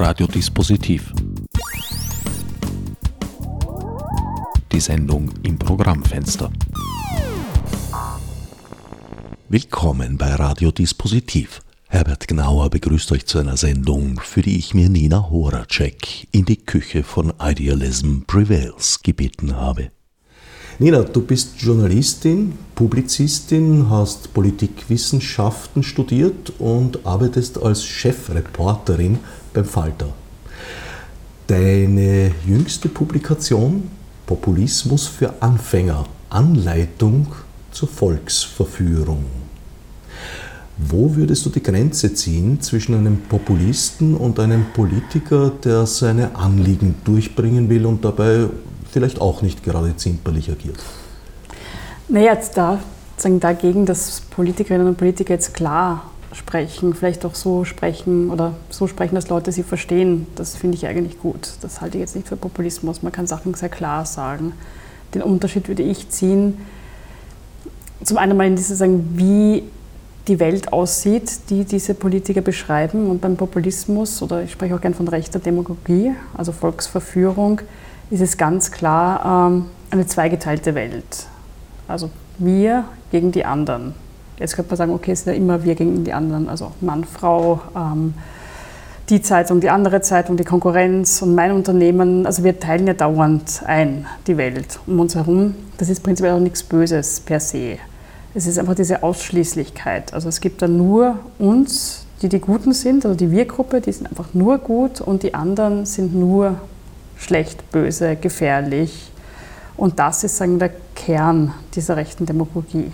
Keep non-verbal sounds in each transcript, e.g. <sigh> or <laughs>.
Radiodispositiv. Die Sendung im Programmfenster. Willkommen bei Radiodispositiv. Herbert Gnauer begrüßt euch zu einer Sendung, für die ich mir Nina Horacek in die Küche von Idealism Prevails gebeten habe. Nina, du bist Journalistin, Publizistin, hast Politikwissenschaften studiert und arbeitest als Chefreporterin beim Falter. Deine jüngste Publikation Populismus für Anfänger, Anleitung zur Volksverführung. Wo würdest du die Grenze ziehen zwischen einem Populisten und einem Politiker, der seine Anliegen durchbringen will und dabei vielleicht auch nicht gerade zimperlich agiert. Naja, jetzt da, sagen dagegen, dass Politikerinnen und Politiker jetzt klar sprechen, vielleicht auch so sprechen oder so sprechen, dass Leute sie verstehen, das finde ich eigentlich gut. Das halte ich jetzt nicht für Populismus. Man kann Sachen sehr klar sagen. Den Unterschied würde ich ziehen, zum einen mal in diese sagen, wie die Welt aussieht, die diese Politiker beschreiben. Und beim Populismus, oder ich spreche auch gern von rechter Demagogie, also Volksverführung, ist es ganz klar ähm, eine zweigeteilte Welt. Also wir gegen die anderen. Jetzt könnte man sagen, okay, es ist ja immer wir gegen die anderen, also Mann, Frau, ähm, die Zeitung, die andere Zeitung, die Konkurrenz und mein Unternehmen. Also wir teilen ja dauernd ein, die Welt um uns herum. Das ist prinzipiell auch nichts Böses per se. Es ist einfach diese Ausschließlichkeit. Also es gibt da nur uns, die die Guten sind, also die Wir-Gruppe, die sind einfach nur gut und die anderen sind nur schlecht, böse, gefährlich. Und das ist sagen, der Kern dieser rechten Demagogie.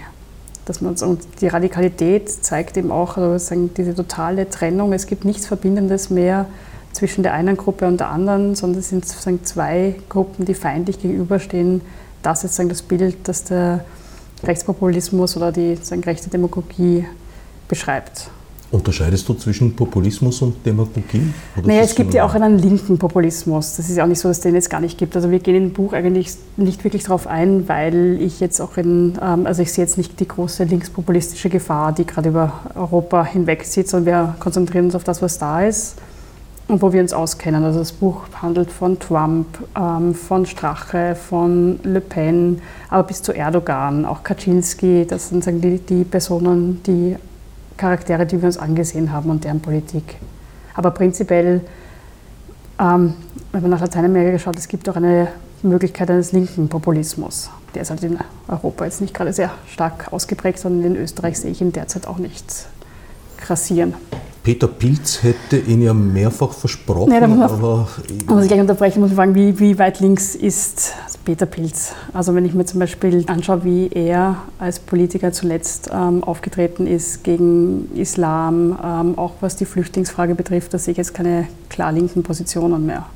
Dass man, und die Radikalität zeigt eben auch also sagen, diese totale Trennung. Es gibt nichts Verbindendes mehr zwischen der einen Gruppe und der anderen, sondern es sind sagen, zwei Gruppen, die feindlich gegenüberstehen. Das ist sagen, das Bild, das der Rechtspopulismus oder die sagen, rechte Demagogie beschreibt. Unterscheidest du zwischen Populismus und Demagogie? naja, es gibt ja auch einen linken Populismus. Das ist ja auch nicht so, dass es den jetzt gar nicht gibt. Also wir gehen im Buch eigentlich nicht wirklich darauf ein, weil ich jetzt auch in, ähm, also ich sehe jetzt nicht die große linkspopulistische Gefahr, die gerade über Europa hinwegzieht, sondern wir konzentrieren uns auf das, was da ist und wo wir uns auskennen. Also das Buch handelt von Trump, ähm, von Strache, von Le Pen, aber bis zu Erdogan, auch Kaczynski. Das sind die, die Personen, die Charaktere, die wir uns angesehen haben und deren Politik. Aber prinzipiell, ähm, wenn man nach Lateinamerika schaut, es gibt auch eine Möglichkeit eines linken Populismus. Der ist halt in Europa jetzt nicht gerade sehr stark ausgeprägt, sondern in Österreich sehe ich ihn derzeit auch nicht grassieren. Peter Pilz hätte ihn ja mehrfach versprochen, nee, muss aber... Ich muss ich gleich unterbrechen, muss ich fragen, wie, wie weit links ist Peter Pilz? Also wenn ich mir zum Beispiel anschaue, wie er als Politiker zuletzt ähm, aufgetreten ist gegen Islam, ähm, auch was die Flüchtlingsfrage betrifft, da sehe ich jetzt keine klar linken Positionen mehr.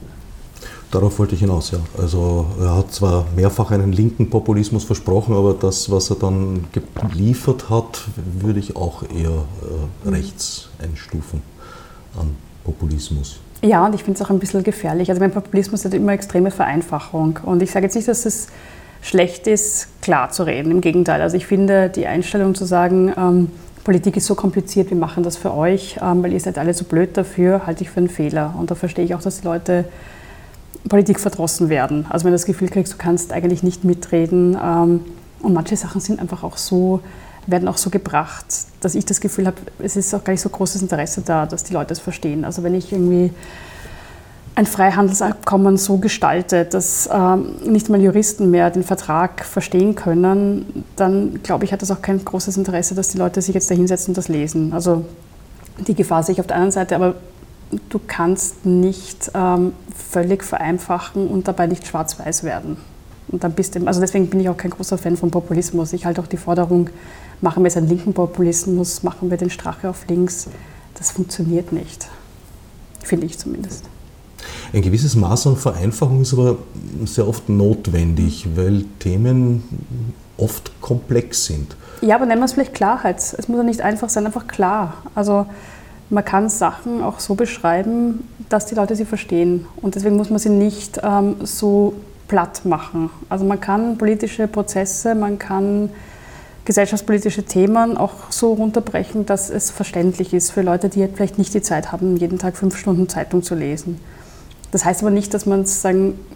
Darauf wollte ich hinaus, ja. Also er hat zwar mehrfach einen linken Populismus versprochen, aber das, was er dann geliefert hat, würde ich auch eher äh, rechts einstufen an Populismus. Ja, und ich finde es auch ein bisschen gefährlich. Also mein Populismus hat immer extreme Vereinfachung. Und ich sage jetzt nicht, dass es schlecht ist, klar zu reden. Im Gegenteil. Also ich finde die Einstellung zu sagen, ähm, Politik ist so kompliziert, wir machen das für euch, ähm, weil ihr seid alle so blöd dafür, halte ich für einen Fehler. Und da verstehe ich auch, dass die Leute Politik verdrossen werden. Also wenn du das Gefühl kriegst, du kannst eigentlich nicht mitreden. Ähm, und manche Sachen sind einfach auch so, werden auch so gebracht, dass ich das Gefühl habe, es ist auch gar nicht so großes Interesse da, dass die Leute es verstehen. Also wenn ich irgendwie ein Freihandelsabkommen so gestalte, dass ähm, nicht mal Juristen mehr den Vertrag verstehen können, dann glaube ich, hat das auch kein großes Interesse, dass die Leute sich jetzt da hinsetzen und das lesen. Also die Gefahr sehe ich auf der anderen Seite, aber du kannst nicht ähm, völlig vereinfachen und dabei nicht schwarz-weiß werden. Und dann bist du, also deswegen bin ich auch kein großer Fan von Populismus. Ich halte auch die Forderung, machen wir jetzt einen linken Populismus, machen wir den Strache auf links. Das funktioniert nicht. Finde ich zumindest. Ein gewisses Maß an Vereinfachung ist aber sehr oft notwendig, weil Themen oft komplex sind. Ja, aber nennen wir es vielleicht Klarheit. Es muss ja nicht einfach sein, einfach klar. Also man kann Sachen auch so beschreiben, dass die Leute sie verstehen. Und deswegen muss man sie nicht ähm, so platt machen. Also man kann politische Prozesse, man kann gesellschaftspolitische Themen auch so runterbrechen, dass es verständlich ist für Leute, die vielleicht nicht die Zeit haben, jeden Tag fünf Stunden Zeitung zu lesen. Das heißt aber nicht, dass man es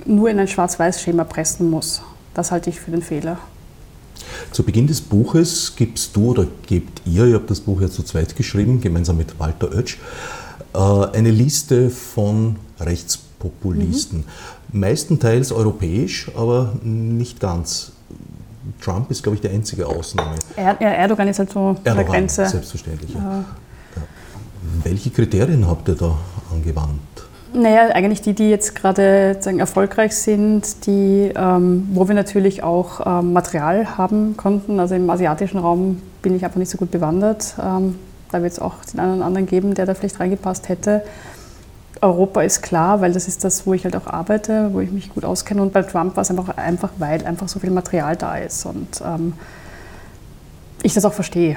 nur in ein Schwarz-Weiß-Schema pressen muss. Das halte ich für den Fehler. Zu Beginn des Buches gibst du oder gebt ihr, ihr habt das Buch ja zu zweit geschrieben, gemeinsam mit Walter Oetsch, äh, eine Liste von Rechtspopulisten. Mhm. Meistenteils europäisch, aber nicht ganz. Trump ist, glaube ich, die einzige Ausnahme. Er, Erdogan ist halt so an der Grenze. Selbstverständlich. Ja. Ja. Welche Kriterien habt ihr da angewandt? Naja, eigentlich die, die jetzt gerade erfolgreich sind, die, ähm, wo wir natürlich auch ähm, Material haben konnten. Also im asiatischen Raum bin ich einfach nicht so gut bewandert. Ähm, da wird es auch den einen oder anderen geben, der da vielleicht reingepasst hätte. Europa ist klar, weil das ist das, wo ich halt auch arbeite, wo ich mich gut auskenne. Und bei Trump war es einfach, einfach weil einfach so viel Material da ist und ähm, ich das auch verstehe.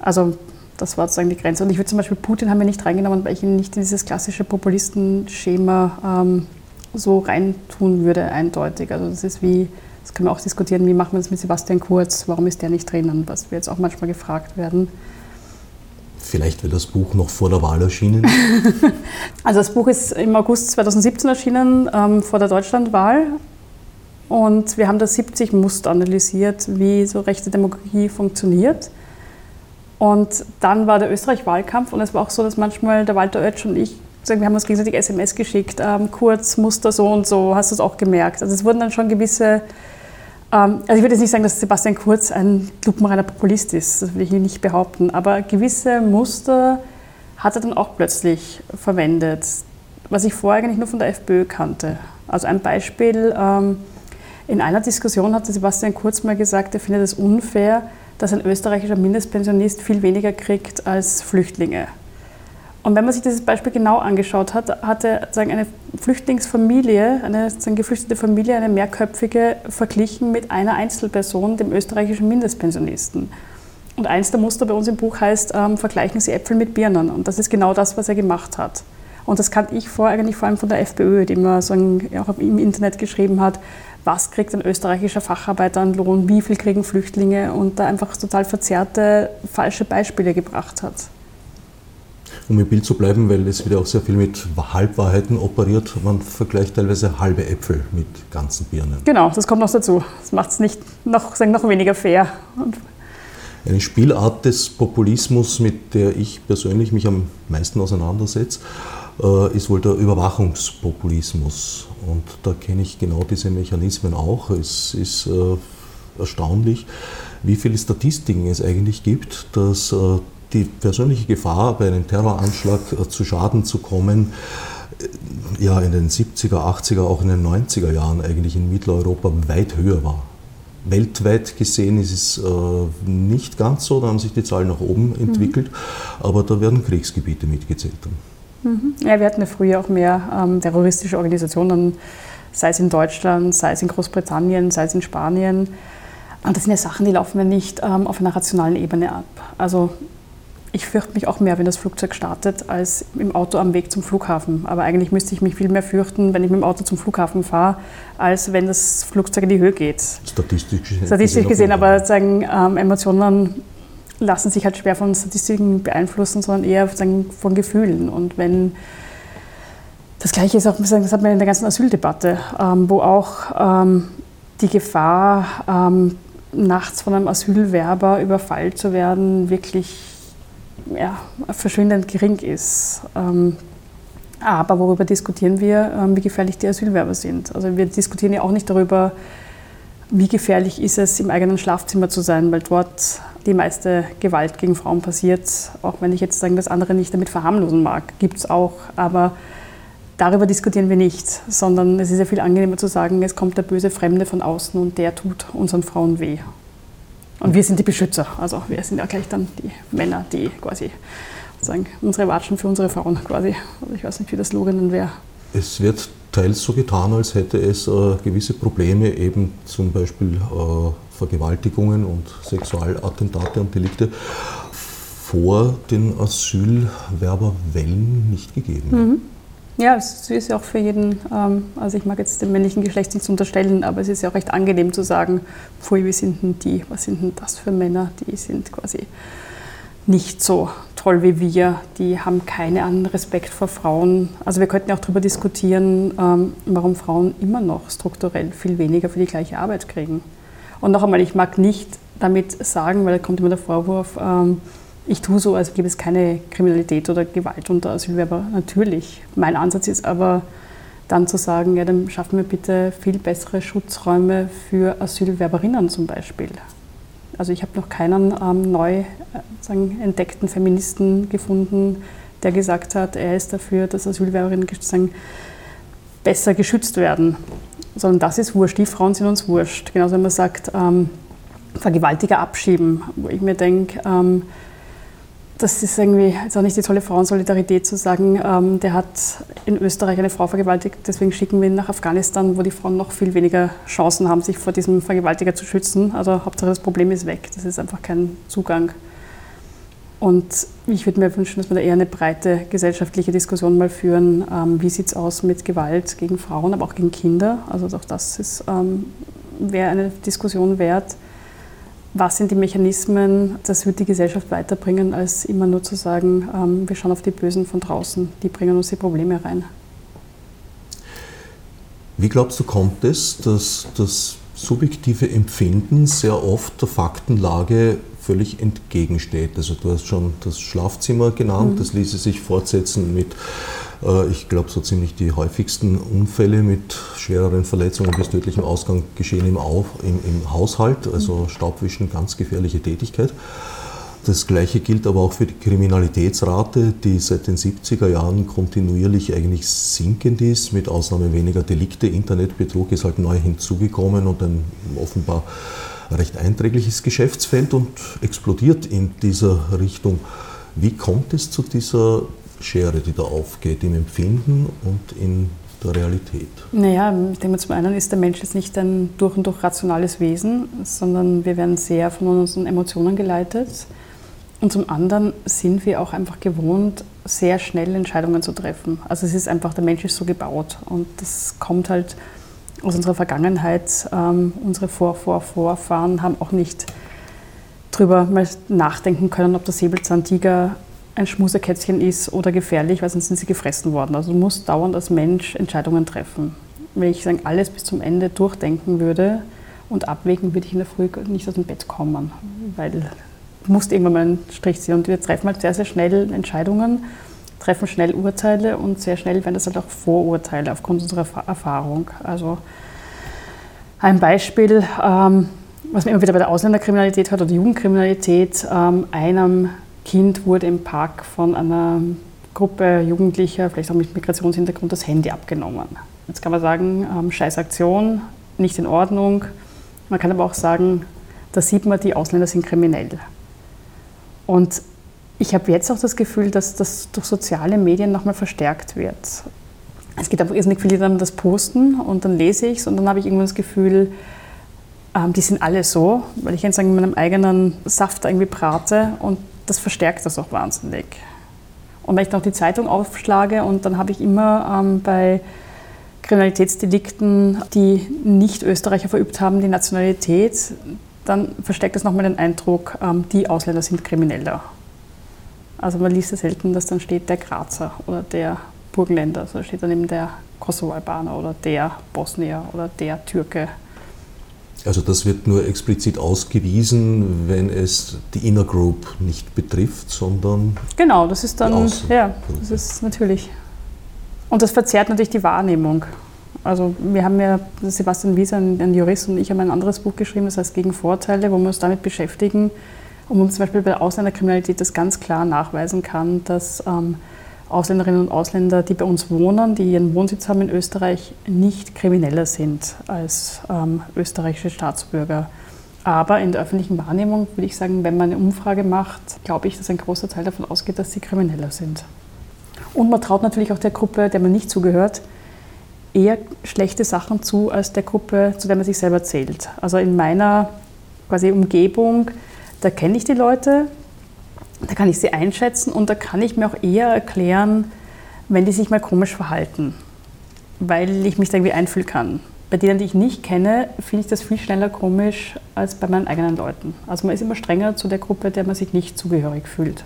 Also das war sozusagen die Grenze. Und ich würde zum Beispiel Putin haben wir nicht reingenommen, weil ich ihn nicht in dieses klassische Populistenschema ähm, so reintun würde, eindeutig. Also das ist wie, das können wir auch diskutieren, wie machen wir das mit Sebastian Kurz, warum ist der nicht drinnen, was wir jetzt auch manchmal gefragt werden. Vielleicht wird das Buch noch vor der Wahl erschienen? <laughs> also das Buch ist im August 2017 erschienen, ähm, vor der Deutschlandwahl. Und wir haben da 70 Muster analysiert, wie so rechte Demokratie funktioniert. Und dann war der Österreich-Wahlkampf und es war auch so, dass manchmal der Walter Oetsch und ich, wir haben uns gegenseitig SMS geschickt, ähm, kurz, Muster so und so, hast du es auch gemerkt. Also es wurden dann schon gewisse, ähm, also ich würde jetzt nicht sagen, dass Sebastian Kurz ein lupenreiner Populist ist, das will ich nicht behaupten, aber gewisse Muster hat er dann auch plötzlich verwendet, was ich vorher eigentlich nur von der FPÖ kannte. Also ein Beispiel, ähm, in einer Diskussion hatte Sebastian Kurz mal gesagt, er findet es unfair, dass ein österreichischer Mindestpensionist viel weniger kriegt als Flüchtlinge. Und wenn man sich dieses Beispiel genau angeschaut hat, hatte sagen, eine Flüchtlingsfamilie, eine sagen, geflüchtete Familie, eine mehrköpfige, verglichen mit einer Einzelperson, dem österreichischen Mindestpensionisten. Und eins der Muster bei uns im Buch heißt, ähm, vergleichen Sie Äpfel mit Birnen. Und das ist genau das, was er gemacht hat. Und das kannte ich vor, eigentlich vor allem von der FPÖ, die immer sagen, auch im Internet geschrieben hat, was kriegt ein österreichischer Facharbeiter an Lohn, wie viel kriegen Flüchtlinge und da einfach total verzerrte, falsche Beispiele gebracht hat. Um im Bild zu bleiben, weil es wieder auch sehr viel mit Halbwahrheiten operiert, man vergleicht teilweise halbe Äpfel mit ganzen Birnen. Genau, das kommt noch dazu. Das macht es nicht noch, sagen, noch weniger fair. Eine Spielart des Populismus, mit der ich persönlich mich am meisten auseinandersetze, ist wohl der Überwachungspopulismus. Und da kenne ich genau diese Mechanismen auch. Es ist äh, erstaunlich, wie viele Statistiken es eigentlich gibt, dass äh, die persönliche Gefahr, bei einem Terroranschlag zu Schaden zu kommen, ja in den 70er, 80er, auch in den 90er Jahren eigentlich in Mitteleuropa weit höher war. Weltweit gesehen ist es äh, nicht ganz so, da haben sich die Zahlen nach oben entwickelt, mhm. aber da werden Kriegsgebiete mitgezählt. Mhm. Ja, wir hatten ja früher auch mehr ähm, terroristische Organisationen, sei es in Deutschland, sei es in Großbritannien, sei es in Spanien. Und das sind ja Sachen, die laufen ja nicht ähm, auf einer rationalen Ebene ab. Also ich fürchte mich auch mehr, wenn das Flugzeug startet, als im Auto am Weg zum Flughafen. Aber eigentlich müsste ich mich viel mehr fürchten, wenn ich mit dem Auto zum Flughafen fahre, als wenn das Flugzeug in die Höhe geht. Statistisch gesehen. Statistisch gesehen, aber sagen, ähm, Emotionen lassen sich halt schwer von Statistiken beeinflussen, sondern eher von Gefühlen. Und wenn das Gleiche ist auch, das hat man in der ganzen Asyldebatte, ähm, wo auch ähm, die Gefahr, ähm, nachts von einem Asylwerber überfallen zu werden, wirklich ja, verschwindend gering ist. Aber worüber diskutieren wir, wie gefährlich die Asylwerber sind? Also wir diskutieren ja auch nicht darüber, wie gefährlich ist es, im eigenen Schlafzimmer zu sein, weil dort die meiste Gewalt gegen Frauen passiert. Auch wenn ich jetzt sagen, das andere nicht damit verharmlosen mag, gibt es auch. Aber darüber diskutieren wir nicht, sondern es ist ja viel angenehmer zu sagen, es kommt der böse Fremde von außen und der tut unseren Frauen weh. Und wir sind die Beschützer. Also wir sind ja gleich dann die Männer, die quasi sagen, unsere Watschen für unsere Frauen quasi. Also ich weiß nicht, wie das Slogan wäre. Es wird teils so getan, als hätte es äh, gewisse Probleme, eben zum Beispiel äh, Vergewaltigungen und Sexualattentate und Delikte vor den Asylwerberwellen nicht gegeben. Mhm. Ja, es ist ja auch für jeden, ähm, also ich mag jetzt dem männlichen Geschlecht nichts unterstellen, aber es ist ja auch recht angenehm zu sagen, pfui, wie sind denn die, was sind denn das für Männer, die sind quasi nicht so toll wie wir, die haben keinen Respekt vor Frauen. Also wir könnten ja auch darüber diskutieren, ähm, warum Frauen immer noch strukturell viel weniger für die gleiche Arbeit kriegen. Und noch einmal, ich mag nicht damit sagen, weil da kommt immer der Vorwurf, ähm, ich tue so, als gäbe es keine Kriminalität oder Gewalt unter Asylwerber. Natürlich. Mein Ansatz ist aber dann zu sagen, ja, dann schaffen wir bitte viel bessere Schutzräume für Asylwerberinnen zum Beispiel. Also ich habe noch keinen ähm, neu äh, sagen, entdeckten Feministen gefunden, der gesagt hat, er ist dafür, dass Asylwerberinnen sagen, besser geschützt werden. Sondern das ist wurscht. Die Frauen sind uns wurscht. Genauso wenn man sagt, ähm, Vergewaltiger abschieben, wo ich mir denke, ähm, das ist irgendwie jetzt auch nicht die tolle Frauensolidarität zu sagen, ähm, der hat in Österreich eine Frau vergewaltigt, deswegen schicken wir ihn nach Afghanistan, wo die Frauen noch viel weniger Chancen haben, sich vor diesem Vergewaltiger zu schützen. Also Hauptsache das Problem ist weg. Das ist einfach kein Zugang. Und ich würde mir wünschen, dass wir da eher eine breite gesellschaftliche Diskussion mal führen. Ähm, wie sieht es aus mit Gewalt gegen Frauen, aber auch gegen Kinder? Also auch das ähm, wäre eine Diskussion wert was sind die Mechanismen, das wird die Gesellschaft weiterbringen, als immer nur zu sagen, ähm, wir schauen auf die Bösen von draußen, die bringen uns die Probleme rein. Wie glaubst du, kommt es, dass das subjektive Empfinden sehr oft der Faktenlage völlig entgegensteht? Also du hast schon das Schlafzimmer genannt, mhm. das ließe sich fortsetzen mit äh, ich glaube, so ziemlich die häufigsten Unfälle mit schwereren Verletzungen bis tödlichem Ausgang geschehen im, Auf, im, im Haushalt, also Staubwischen, ganz gefährliche Tätigkeit. Das Gleiche gilt aber auch für die Kriminalitätsrate, die seit den 70er Jahren kontinuierlich eigentlich sinkend ist, mit Ausnahme weniger Delikte. Internetbetrug ist halt neu hinzugekommen und ein offenbar recht einträgliches Geschäftsfeld und explodiert in dieser Richtung. Wie kommt es zu dieser Schere, die da aufgeht im Empfinden und in der Realität? Naja, ich denke zum einen ist der Mensch jetzt nicht ein durch und durch rationales Wesen, sondern wir werden sehr von unseren Emotionen geleitet. Und zum anderen sind wir auch einfach gewohnt, sehr schnell Entscheidungen zu treffen. Also es ist einfach, der Mensch ist so gebaut und das kommt halt aus unserer Vergangenheit. Ähm, unsere Vor -Vor Vorfahren haben auch nicht drüber mal nachdenken können, ob der Säbelzahntiger ein Schmusekätzchen ist oder gefährlich, weil sonst sind sie gefressen worden. Also du musst dauernd als Mensch Entscheidungen treffen. Wenn ich sagen, alles bis zum Ende durchdenken würde und abwägen, würde ich in der Früh nicht aus dem Bett kommen, weil du musst irgendwann mal einen Strich ziehen. Und wir treffen halt sehr, sehr schnell Entscheidungen, treffen schnell Urteile und sehr schnell werden das halt auch Vorurteile aufgrund unserer Erfahrung. Also ein Beispiel, ähm, was man immer wieder bei der Ausländerkriminalität hat oder Jugendkriminalität, ähm, einem Kind wurde im Park von einer Gruppe Jugendlicher, vielleicht auch mit Migrationshintergrund, das Handy abgenommen. Jetzt kann man sagen, ähm, scheiß Aktion, nicht in Ordnung. Man kann aber auch sagen, da sieht man, die Ausländer sind kriminell. Und ich habe jetzt auch das Gefühl, dass das durch soziale Medien nochmal verstärkt wird. Es geht einfach irrsinnig viele, die dann das posten und dann lese ich es und dann habe ich irgendwann das Gefühl, ähm, die sind alle so, weil ich jetzt in meinem eigenen Saft irgendwie brate und das verstärkt das auch wahnsinnig. Und wenn ich noch die Zeitung aufschlage und dann habe ich immer ähm, bei Kriminalitätsdelikten, die nicht Österreicher verübt haben, die Nationalität, dann verstärkt das nochmal den Eindruck, ähm, die Ausländer sind krimineller. Also man liest ja selten, dass dann steht der Grazer oder der Burgenländer, also steht dann eben der Kosovo-Albaner oder der Bosnier oder der Türke. Also das wird nur explizit ausgewiesen, wenn es die Inner Group nicht betrifft, sondern genau, das ist dann ja, das ist natürlich und das verzerrt natürlich die Wahrnehmung. Also wir haben ja Sebastian Wieser, ein Jurist und ich haben ein anderes Buch geschrieben, das heißt gegen Vorteile, wo wir uns damit beschäftigen, und man zum Beispiel bei Ausländerkriminalität das ganz klar nachweisen kann, dass ähm, Ausländerinnen und Ausländer, die bei uns wohnen, die ihren Wohnsitz haben in Österreich, nicht krimineller sind als ähm, österreichische Staatsbürger. Aber in der öffentlichen Wahrnehmung würde ich sagen, wenn man eine Umfrage macht, glaube ich, dass ein großer Teil davon ausgeht, dass sie krimineller sind. Und man traut natürlich auch der Gruppe, der man nicht zugehört, eher schlechte Sachen zu als der Gruppe, zu der man sich selber zählt. Also in meiner quasi Umgebung, da kenne ich die Leute, da kann ich sie einschätzen und da kann ich mir auch eher erklären, wenn die sich mal komisch verhalten, weil ich mich da irgendwie einfühlen kann. Bei denen, die ich nicht kenne, finde ich das viel schneller komisch als bei meinen eigenen Leuten. Also man ist immer strenger zu der Gruppe, der man sich nicht zugehörig fühlt.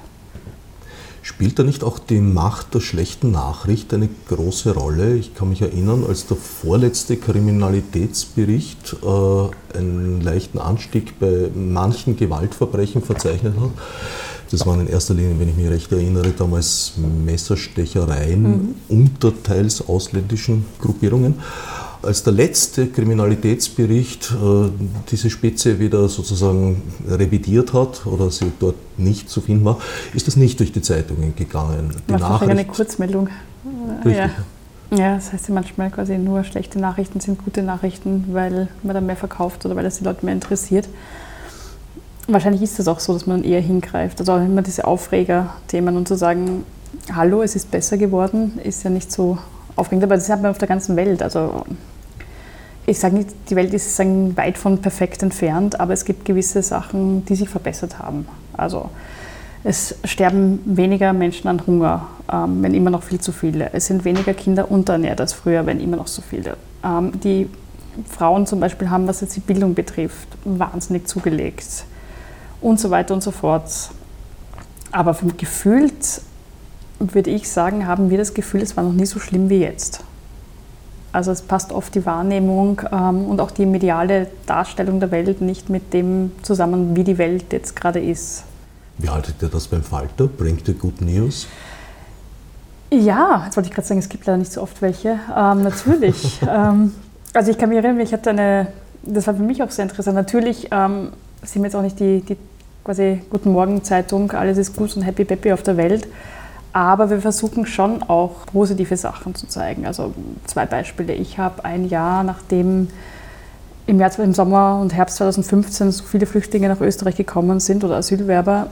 Spielt da nicht auch die Macht der schlechten Nachricht eine große Rolle? Ich kann mich erinnern, als der vorletzte Kriminalitätsbericht äh, einen leichten Anstieg bei manchen Gewaltverbrechen verzeichnet hat. Das waren in erster Linie, wenn ich mich recht erinnere, damals Messerstechereien mhm. unterteils ausländischen Gruppierungen als der letzte Kriminalitätsbericht äh, diese Spitze wieder sozusagen revidiert hat oder sie dort nicht zu finden war, ist das nicht durch die Zeitungen gegangen. Die Nachricht, eine Kurzmeldung. Richtig. Ja. Ja, das heißt ja manchmal quasi nur schlechte Nachrichten sind gute Nachrichten, weil man dann mehr verkauft oder weil das die Leute mehr interessiert. Wahrscheinlich ist es auch so, dass man eher hingreift. Also auch immer diese Aufreger-Themen und zu sagen, hallo, es ist besser geworden, ist ja nicht so aufregend. Aber das hat man auf der ganzen Welt. Also ich sage nicht, die Welt ist sagen, weit von perfekt entfernt, aber es gibt gewisse Sachen, die sich verbessert haben. Also es sterben weniger Menschen an Hunger, ähm, wenn immer noch viel zu viele. Es sind weniger Kinder unterernährt als früher, wenn immer noch so viele. Ähm, die Frauen zum Beispiel haben, was jetzt die Bildung betrifft, wahnsinnig zugelegt und so weiter und so fort. Aber vom gefühlt würde ich sagen, haben wir das Gefühl, es war noch nie so schlimm wie jetzt. Also es passt oft die Wahrnehmung ähm, und auch die mediale Darstellung der Welt nicht mit dem zusammen, wie die Welt jetzt gerade ist. Wie haltet ihr das beim Falter? Bringt ihr Good News? Ja, jetzt wollte ich gerade sagen, es gibt leider nicht so oft welche. Ähm, natürlich. <laughs> ähm, also ich kann mich erinnern, ich hatte eine, das war für mich auch sehr interessant. Natürlich ähm, sind wir jetzt auch nicht die, die quasi Guten Morgen Zeitung, alles ist gut und happy peppy auf der Welt. Aber wir versuchen schon auch positive Sachen zu zeigen. Also zwei Beispiele. Ich habe ein Jahr, nachdem im, Jahr, im Sommer und Herbst 2015 so viele Flüchtlinge nach Österreich gekommen sind oder Asylwerber,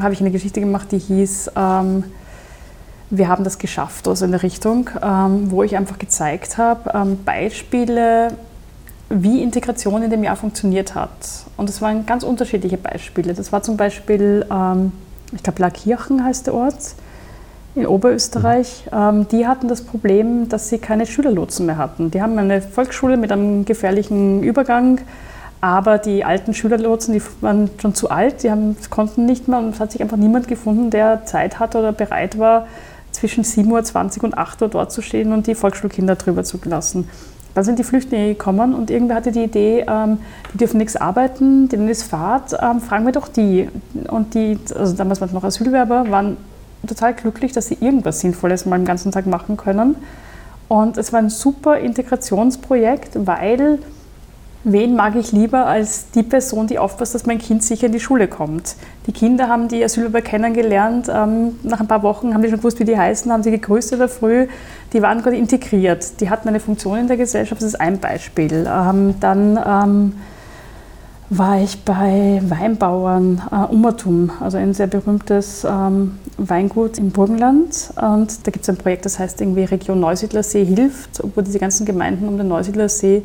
habe ich eine Geschichte gemacht, die hieß ähm, Wir haben das geschafft, also in der Richtung, ähm, wo ich einfach gezeigt habe, ähm, Beispiele, wie Integration in dem Jahr funktioniert hat. Und das waren ganz unterschiedliche Beispiele. Das war zum Beispiel, ähm, ich glaube, Lackirchen heißt der Ort in Oberösterreich, ähm, die hatten das Problem, dass sie keine Schülerlotsen mehr hatten. Die haben eine Volksschule mit einem gefährlichen Übergang, aber die alten Schülerlotsen, die waren schon zu alt, die haben, konnten nicht mehr und es hat sich einfach niemand gefunden, der Zeit hatte oder bereit war, zwischen 7.20 Uhr und 8 Uhr dort zu stehen und die Volksschulkinder drüber zu lassen. Dann sind die Flüchtlinge gekommen und irgendwer hatte die Idee, ähm, die dürfen nichts arbeiten, denen ist Fahrt, ähm, fragen wir doch die. Und die, also damals waren es noch Asylwerber, waren total glücklich, dass sie irgendwas Sinnvolles mal den ganzen Tag machen können. Und es war ein super Integrationsprojekt, weil wen mag ich lieber als die Person, die aufpasst, dass mein Kind sicher in die Schule kommt. Die Kinder haben die Asylwerber kennengelernt. Ähm, nach ein paar Wochen haben die schon gewusst, wie die heißen, haben sie gegrüßt in der Früh. Die waren gerade integriert. Die hatten eine Funktion in der Gesellschaft. Das ist ein Beispiel. Ähm, dann ähm, war ich bei Weinbauern äh, Ummertum, also ein sehr berühmtes ähm, Weingut im Burgenland. Und da gibt es ein Projekt, das heißt irgendwie Region Neusiedlersee hilft, wo diese ganzen Gemeinden um den Neusiedlersee,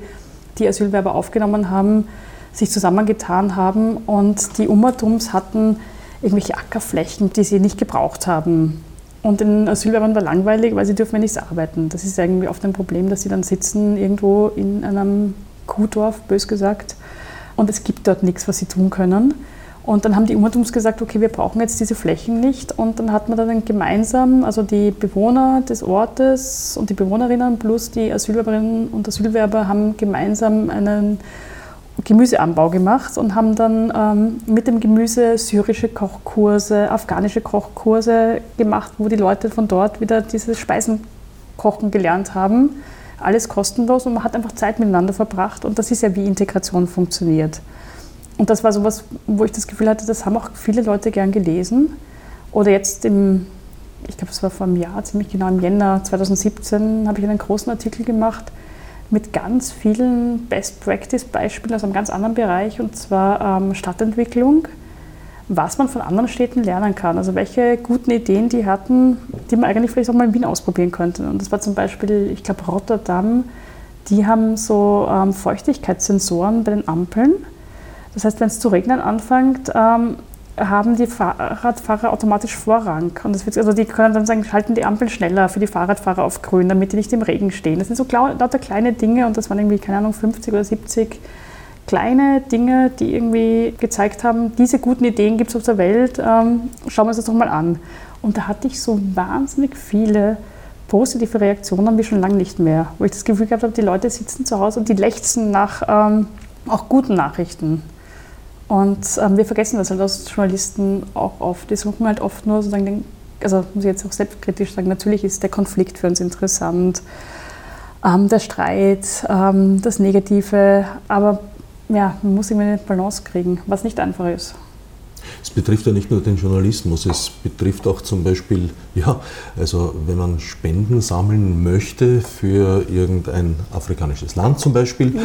die Asylwerber aufgenommen haben, sich zusammengetan haben. Und die Ummertums hatten irgendwelche Ackerflächen, die sie nicht gebraucht haben. Und den Asylwerbern war langweilig, weil sie dürfen ja nichts arbeiten. Das ist irgendwie oft ein Problem, dass sie dann sitzen irgendwo in einem Kuhdorf, bös gesagt, und es gibt dort nichts, was sie tun können. Und dann haben die Umweltums gesagt, okay, wir brauchen jetzt diese Flächen nicht. Und dann hat man dann gemeinsam, also die Bewohner des Ortes und die Bewohnerinnen plus die Asylwerberinnen und Asylwerber haben gemeinsam einen Gemüseanbau gemacht und haben dann ähm, mit dem Gemüse syrische Kochkurse, afghanische Kochkurse gemacht, wo die Leute von dort wieder diese Speisen kochen gelernt haben alles kostenlos und man hat einfach Zeit miteinander verbracht und das ist ja, wie Integration funktioniert. Und das war sowas, wo ich das Gefühl hatte, das haben auch viele Leute gern gelesen. Oder jetzt im, ich glaube, es war vor einem Jahr, ziemlich genau im Jänner 2017, habe ich einen großen Artikel gemacht mit ganz vielen Best-Practice-Beispielen aus einem ganz anderen Bereich, und zwar ähm, Stadtentwicklung was man von anderen Städten lernen kann. Also welche guten Ideen die hatten, die man eigentlich vielleicht auch mal in Wien ausprobieren könnte. Und das war zum Beispiel, ich glaube, Rotterdam, die haben so ähm, Feuchtigkeitssensoren bei den Ampeln. Das heißt, wenn es zu regnen anfängt, ähm, haben die Fahrradfahrer automatisch Vorrang. Und das wird, also die können dann sagen, schalten die Ampel schneller für die Fahrradfahrer auf grün, damit die nicht im Regen stehen. Das sind so lauter kleine Dinge und das waren irgendwie, keine Ahnung, 50 oder 70 kleine Dinge, die irgendwie gezeigt haben, diese guten Ideen gibt es auf der Welt, ähm, schauen wir uns das doch mal an. Und da hatte ich so wahnsinnig viele positive Reaktionen wie schon lange nicht mehr, wo ich das Gefühl gehabt habe, die Leute sitzen zu Hause und die lechzen nach ähm, auch guten Nachrichten. Und ähm, wir vergessen das halt als Journalisten auch oft. Die suchen halt oft nur sozusagen den, also muss ich jetzt auch selbstkritisch sagen, natürlich ist der Konflikt für uns interessant, ähm, der Streit, ähm, das Negative, aber ja, man muss immer eine Balance kriegen, was nicht einfach ist. Es betrifft ja nicht nur den Journalismus, es betrifft auch zum Beispiel, ja, also wenn man Spenden sammeln möchte für irgendein afrikanisches Land zum Beispiel, mhm.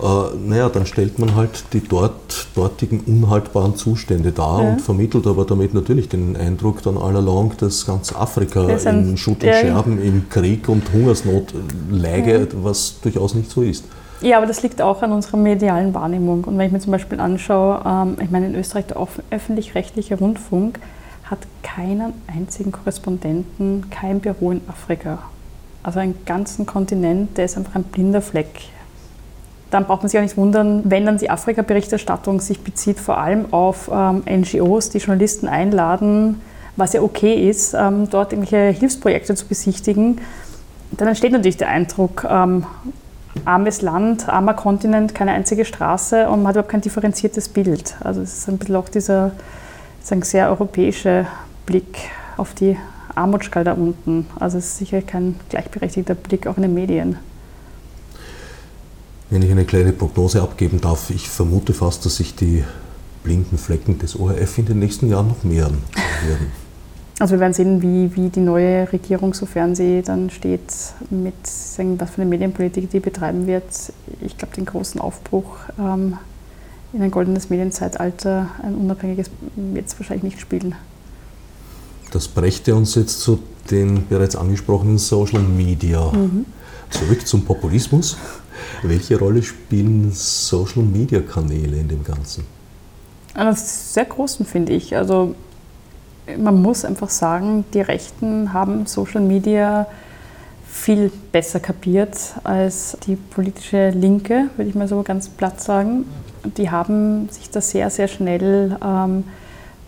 äh, naja, dann stellt man halt die dort, dortigen unhaltbaren Zustände dar ja. und vermittelt aber damit natürlich den Eindruck dann all along, dass ganz Afrika in Schutt und Scherben, im Krieg und Hungersnot läge, mhm. was durchaus nicht so ist. Ja, aber das liegt auch an unserer medialen Wahrnehmung. Und wenn ich mir zum Beispiel anschaue, ähm, ich meine, in Österreich der öffentlich-rechtliche Rundfunk hat keinen einzigen Korrespondenten, kein Büro in Afrika. Also einen ganzen Kontinent, der ist einfach ein blinder Fleck. Dann braucht man sich auch nicht wundern, wenn dann die Afrika-Berichterstattung sich bezieht vor allem auf ähm, NGOs, die Journalisten einladen, was ja okay ist, ähm, dort irgendwelche Hilfsprojekte zu besichtigen, dann entsteht natürlich der Eindruck, ähm, armes Land, armer Kontinent, keine einzige Straße und man hat überhaupt kein differenziertes Bild. Also es ist ein bisschen auch dieser sagen, sehr europäische Blick auf die Armutsskala da unten. Also es ist sicher kein gleichberechtigter Blick auch in den Medien. Wenn ich eine kleine Prognose abgeben darf, ich vermute fast, dass sich die blinden Flecken des ORF in den nächsten Jahren noch mehren werden. <laughs> Also wir werden sehen, wie, wie die neue Regierung, sofern sie dann steht, mit sagen, was für eine Medienpolitik die betreiben wird. Ich glaube, den großen Aufbruch ähm, in ein goldenes Medienzeitalter, ein unabhängiges, wird es wahrscheinlich nicht spielen. Das brächte uns jetzt zu den bereits angesprochenen Social Media. Mhm. Zurück zum Populismus. Welche Rolle spielen Social Media Kanäle in dem Ganzen? Einen sehr großen, finde ich. Also man muss einfach sagen, die Rechten haben Social Media viel besser kapiert als die politische Linke, würde ich mal so ganz platt sagen. Die haben sich da sehr, sehr schnell ähm,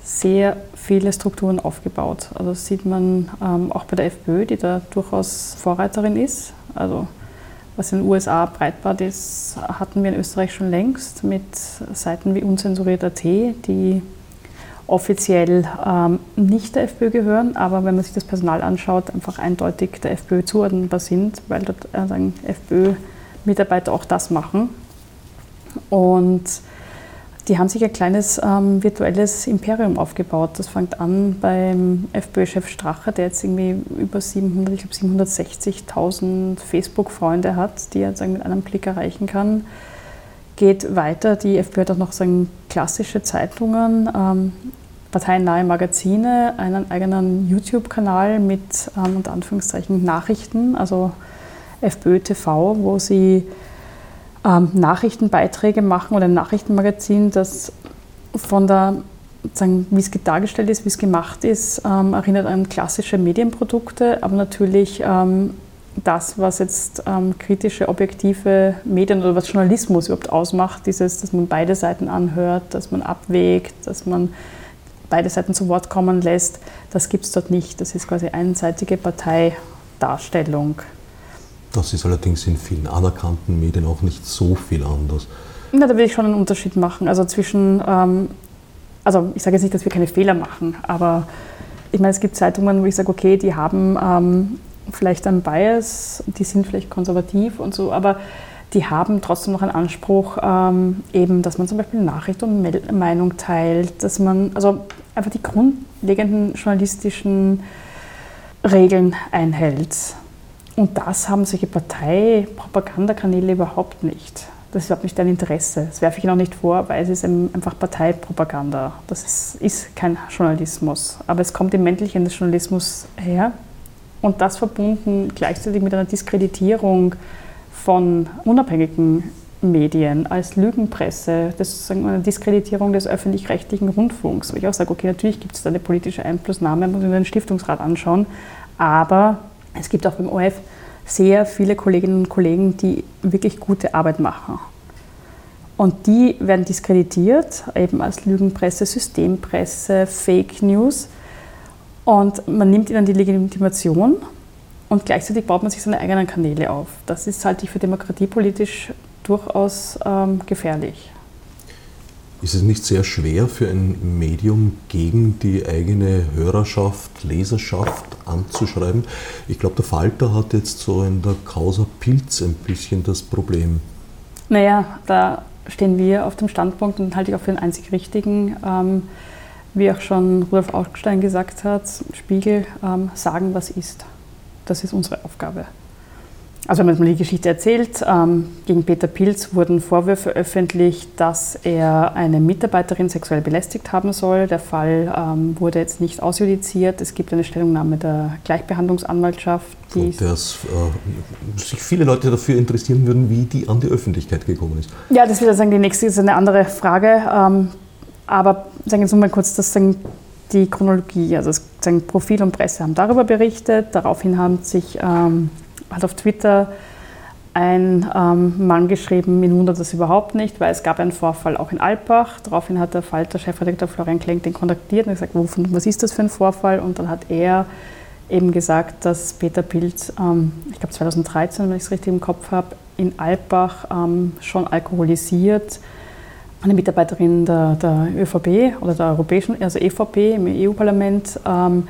sehr viele Strukturen aufgebaut. Also das sieht man ähm, auch bei der FPÖ, die da durchaus Vorreiterin ist. Also was in den USA breitbart ist, hatten wir in Österreich schon längst mit Seiten wie unzensuriert.at, die offiziell ähm, nicht der FPÖ gehören, aber wenn man sich das Personal anschaut, einfach eindeutig der FPÖ zuordnenbar sind, weil dort äh, FPÖ-Mitarbeiter auch das machen. Und die haben sich ein kleines ähm, virtuelles Imperium aufgebaut. Das fängt an beim FPÖ-Chef Strache, der jetzt irgendwie über 700, ich glaube 760.000 Facebook-Freunde hat, die er mit einem Klick erreichen kann geht weiter. Die FPÖ hat auch noch so klassische Zeitungen, ähm, parteiennahe Magazine, einen eigenen YouTube-Kanal mit ähm, unter Anführungszeichen Nachrichten, also FPÖ TV, wo sie ähm, Nachrichtenbeiträge machen oder ein Nachrichtenmagazin, das von der wie es dargestellt ist, wie es gemacht ist, ähm, erinnert an klassische Medienprodukte, aber natürlich ähm, das, was jetzt ähm, kritische, objektive Medien oder was Journalismus überhaupt ausmacht, dieses, dass man beide Seiten anhört, dass man abwägt, dass man beide Seiten zu Wort kommen lässt, das gibt es dort nicht. Das ist quasi einseitige Parteidarstellung. Das ist allerdings in vielen anerkannten Medien auch nicht so viel anders. Na, da will ich schon einen Unterschied machen. Also zwischen, ähm, also ich sage jetzt nicht, dass wir keine Fehler machen, aber ich meine, es gibt Zeitungen, wo ich sage, okay, die haben ähm, vielleicht ein Bias, die sind vielleicht konservativ und so, aber die haben trotzdem noch einen Anspruch, ähm, eben, dass man zum Beispiel Nachricht und Mel Meinung teilt, dass man also einfach die grundlegenden journalistischen Regeln einhält. Und das haben solche Parteipropagandakanäle überhaupt nicht. Das ist überhaupt nicht dein Interesse. Das werfe ich Ihnen auch nicht vor, weil es ist einfach Parteipropaganda. Das ist, ist kein Journalismus. Aber es kommt im Männlichen des Journalismus her. Und das verbunden gleichzeitig mit einer Diskreditierung von unabhängigen Medien, als Lügenpresse, das ist eine Diskreditierung des öffentlich-rechtlichen Rundfunks, wo ich auch sage, okay, natürlich gibt es da eine politische Einflussnahme, muss man den Stiftungsrat anschauen, aber es gibt auch beim ORF sehr viele Kolleginnen und Kollegen, die wirklich gute Arbeit machen. Und die werden diskreditiert, eben als Lügenpresse, Systempresse, Fake News. Und man nimmt ihnen die Legitimation und gleichzeitig baut man sich seine eigenen Kanäle auf. Das ist, halte ich für demokratiepolitisch durchaus ähm, gefährlich. Ist es nicht sehr schwer für ein Medium gegen die eigene Hörerschaft, Leserschaft anzuschreiben? Ich glaube, der Falter hat jetzt so in der Causa Pilz ein bisschen das Problem. Naja, da stehen wir auf dem Standpunkt und halte ich auch für den einzig richtigen. Ähm, wie auch schon Rudolf Augstein gesagt hat, Spiegel ähm, sagen, was ist. Das ist unsere Aufgabe. Also wenn man mal die Geschichte erzählt, ähm, gegen Peter Pilz wurden Vorwürfe öffentlich, dass er eine Mitarbeiterin sexuell belästigt haben soll. Der Fall ähm, wurde jetzt nicht ausjudiziert. Es gibt eine Stellungnahme der Gleichbehandlungsanwaltschaft. Die dass äh, sich viele Leute dafür interessieren würden, wie die an die Öffentlichkeit gekommen ist. Ja, das wird sagen, die nächste ist eine andere Frage. Ähm, aber sagen wir jetzt mal kurz, dass die Chronologie, also sagen, Profil und Presse haben darüber berichtet. Daraufhin haben sich ähm, hat auf Twitter ein ähm, Mann geschrieben, ihn wundert das überhaupt nicht, weil es gab einen Vorfall auch in Alpbach. Daraufhin hat der Falter-Chefredakteur Florian Klenk den kontaktiert und gesagt, wovon, was ist das für ein Vorfall? Und dann hat er eben gesagt, dass Peter Pilz, ähm, ich glaube 2013, wenn ich es richtig im Kopf habe, in Alpbach ähm, schon alkoholisiert eine Mitarbeiterin der, der ÖVP oder der Europäischen, also EVP im EU-Parlament, ähm,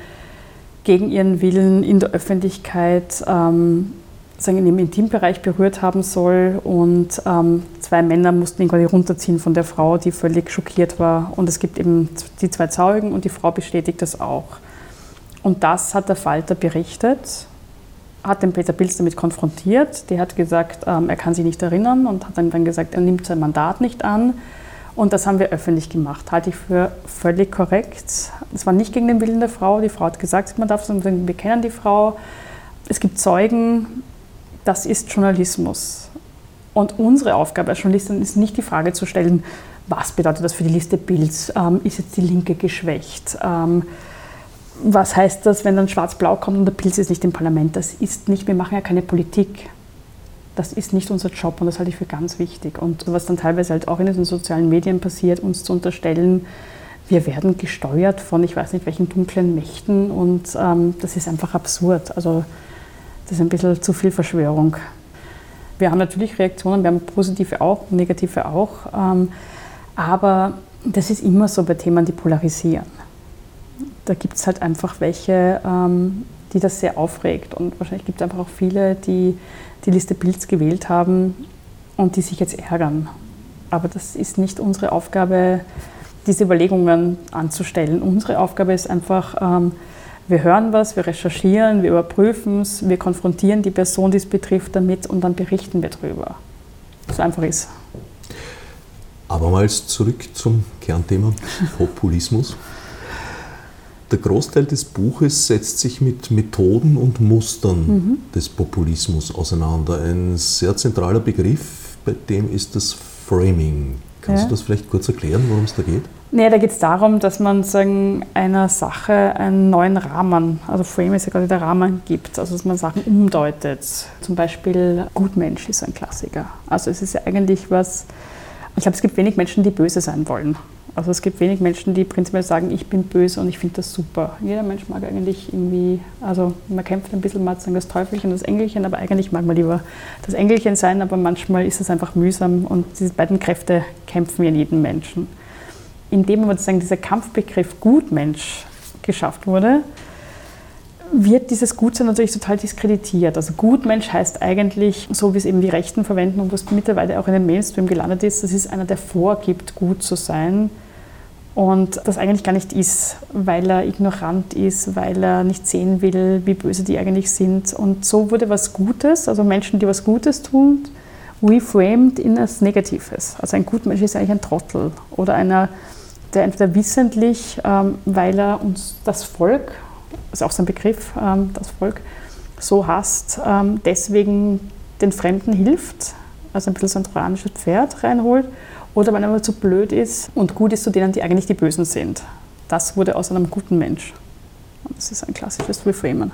gegen ihren Willen in der Öffentlichkeit ähm, sagen, im Intimbereich berührt haben soll. Und ähm, zwei Männer mussten ihn quasi runterziehen von der Frau, die völlig schockiert war. Und es gibt eben die zwei Zeugen und die Frau bestätigt das auch. Und das hat der Falter berichtet, hat den Peter Pilz damit konfrontiert. Der hat gesagt, ähm, er kann sich nicht erinnern und hat dann gesagt, er nimmt sein Mandat nicht an. Und das haben wir öffentlich gemacht. Halte ich für völlig korrekt. Es war nicht gegen den Willen der Frau. Die Frau hat gesagt, man darf sagen, wir kennen die Frau. Es gibt Zeugen. Das ist Journalismus. Und unsere Aufgabe als Journalistin ist nicht die Frage zu stellen, was bedeutet das für die Liste Bilds? Ähm, ist jetzt die Linke geschwächt? Ähm, was heißt das, wenn dann Schwarz-Blau kommt und der Pilz ist nicht im Parlament? Das ist nicht, wir machen ja keine Politik das ist nicht unser Job und das halte ich für ganz wichtig. Und was dann teilweise halt auch in den sozialen Medien passiert, uns zu unterstellen, wir werden gesteuert von ich weiß nicht welchen dunklen Mächten und ähm, das ist einfach absurd. Also das ist ein bisschen zu viel Verschwörung. Wir haben natürlich Reaktionen, wir haben positive auch, negative auch, ähm, aber das ist immer so bei Themen, die polarisieren. Da gibt es halt einfach welche, ähm, die das sehr aufregt und wahrscheinlich gibt es einfach auch viele, die die Liste Pilz gewählt haben und die sich jetzt ärgern. Aber das ist nicht unsere Aufgabe, diese Überlegungen anzustellen. Unsere Aufgabe ist einfach, ähm, wir hören was, wir recherchieren, wir überprüfen es, wir konfrontieren die Person, die es betrifft, damit und dann berichten wir darüber. So einfach ist. Abermals zurück zum Kernthema Populismus. Der Großteil des Buches setzt sich mit Methoden und Mustern mhm. des Populismus auseinander. Ein sehr zentraler Begriff, bei dem ist das Framing. Kannst ja. du das vielleicht kurz erklären, worum es da geht? Nee, da geht es darum, dass man sagen, einer Sache einen neuen Rahmen, also Frame ist ja quasi der Rahmen gibt, also dass man Sachen umdeutet. Zum Beispiel Gutmensch ist ein Klassiker. Also es ist ja eigentlich was, ich glaube, es gibt wenig Menschen, die böse sein wollen. Also es gibt wenig Menschen, die prinzipiell sagen, ich bin böse und ich finde das super. Jeder Mensch mag eigentlich irgendwie, also man kämpft ein bisschen mal sagen das Teufelchen das Engelchen, aber eigentlich mag man lieber das Engelchen sein, aber manchmal ist es einfach mühsam und diese beiden Kräfte kämpfen in jedem Menschen. Indem aber sozusagen dieser Kampfbegriff Gutmensch geschafft wurde, wird dieses Gutsein natürlich total diskreditiert. Also Gutmensch heißt eigentlich, so wie es eben die Rechten verwenden und was mittlerweile auch in den Mainstream gelandet ist, das ist einer, der vorgibt, gut zu sein und das eigentlich gar nicht ist, weil er ignorant ist, weil er nicht sehen will, wie böse die eigentlich sind. Und so wurde was Gutes, also Menschen, die was Gutes tun, reframed in etwas Negatives. Also ein Gutmensch ist eigentlich ein Trottel oder einer, der entweder wissentlich, ähm, weil er uns das Volk, ist auch so ein Begriff, ähm, das Volk, so hasst, ähm, deswegen den Fremden hilft, also ein bisschen so ein trojanisches Pferd reinholt, oder weil er zu blöd ist und gut ist zu denen, die eigentlich die Bösen sind. Das wurde aus einem guten Mensch. Das ist ein klassisches Reframen.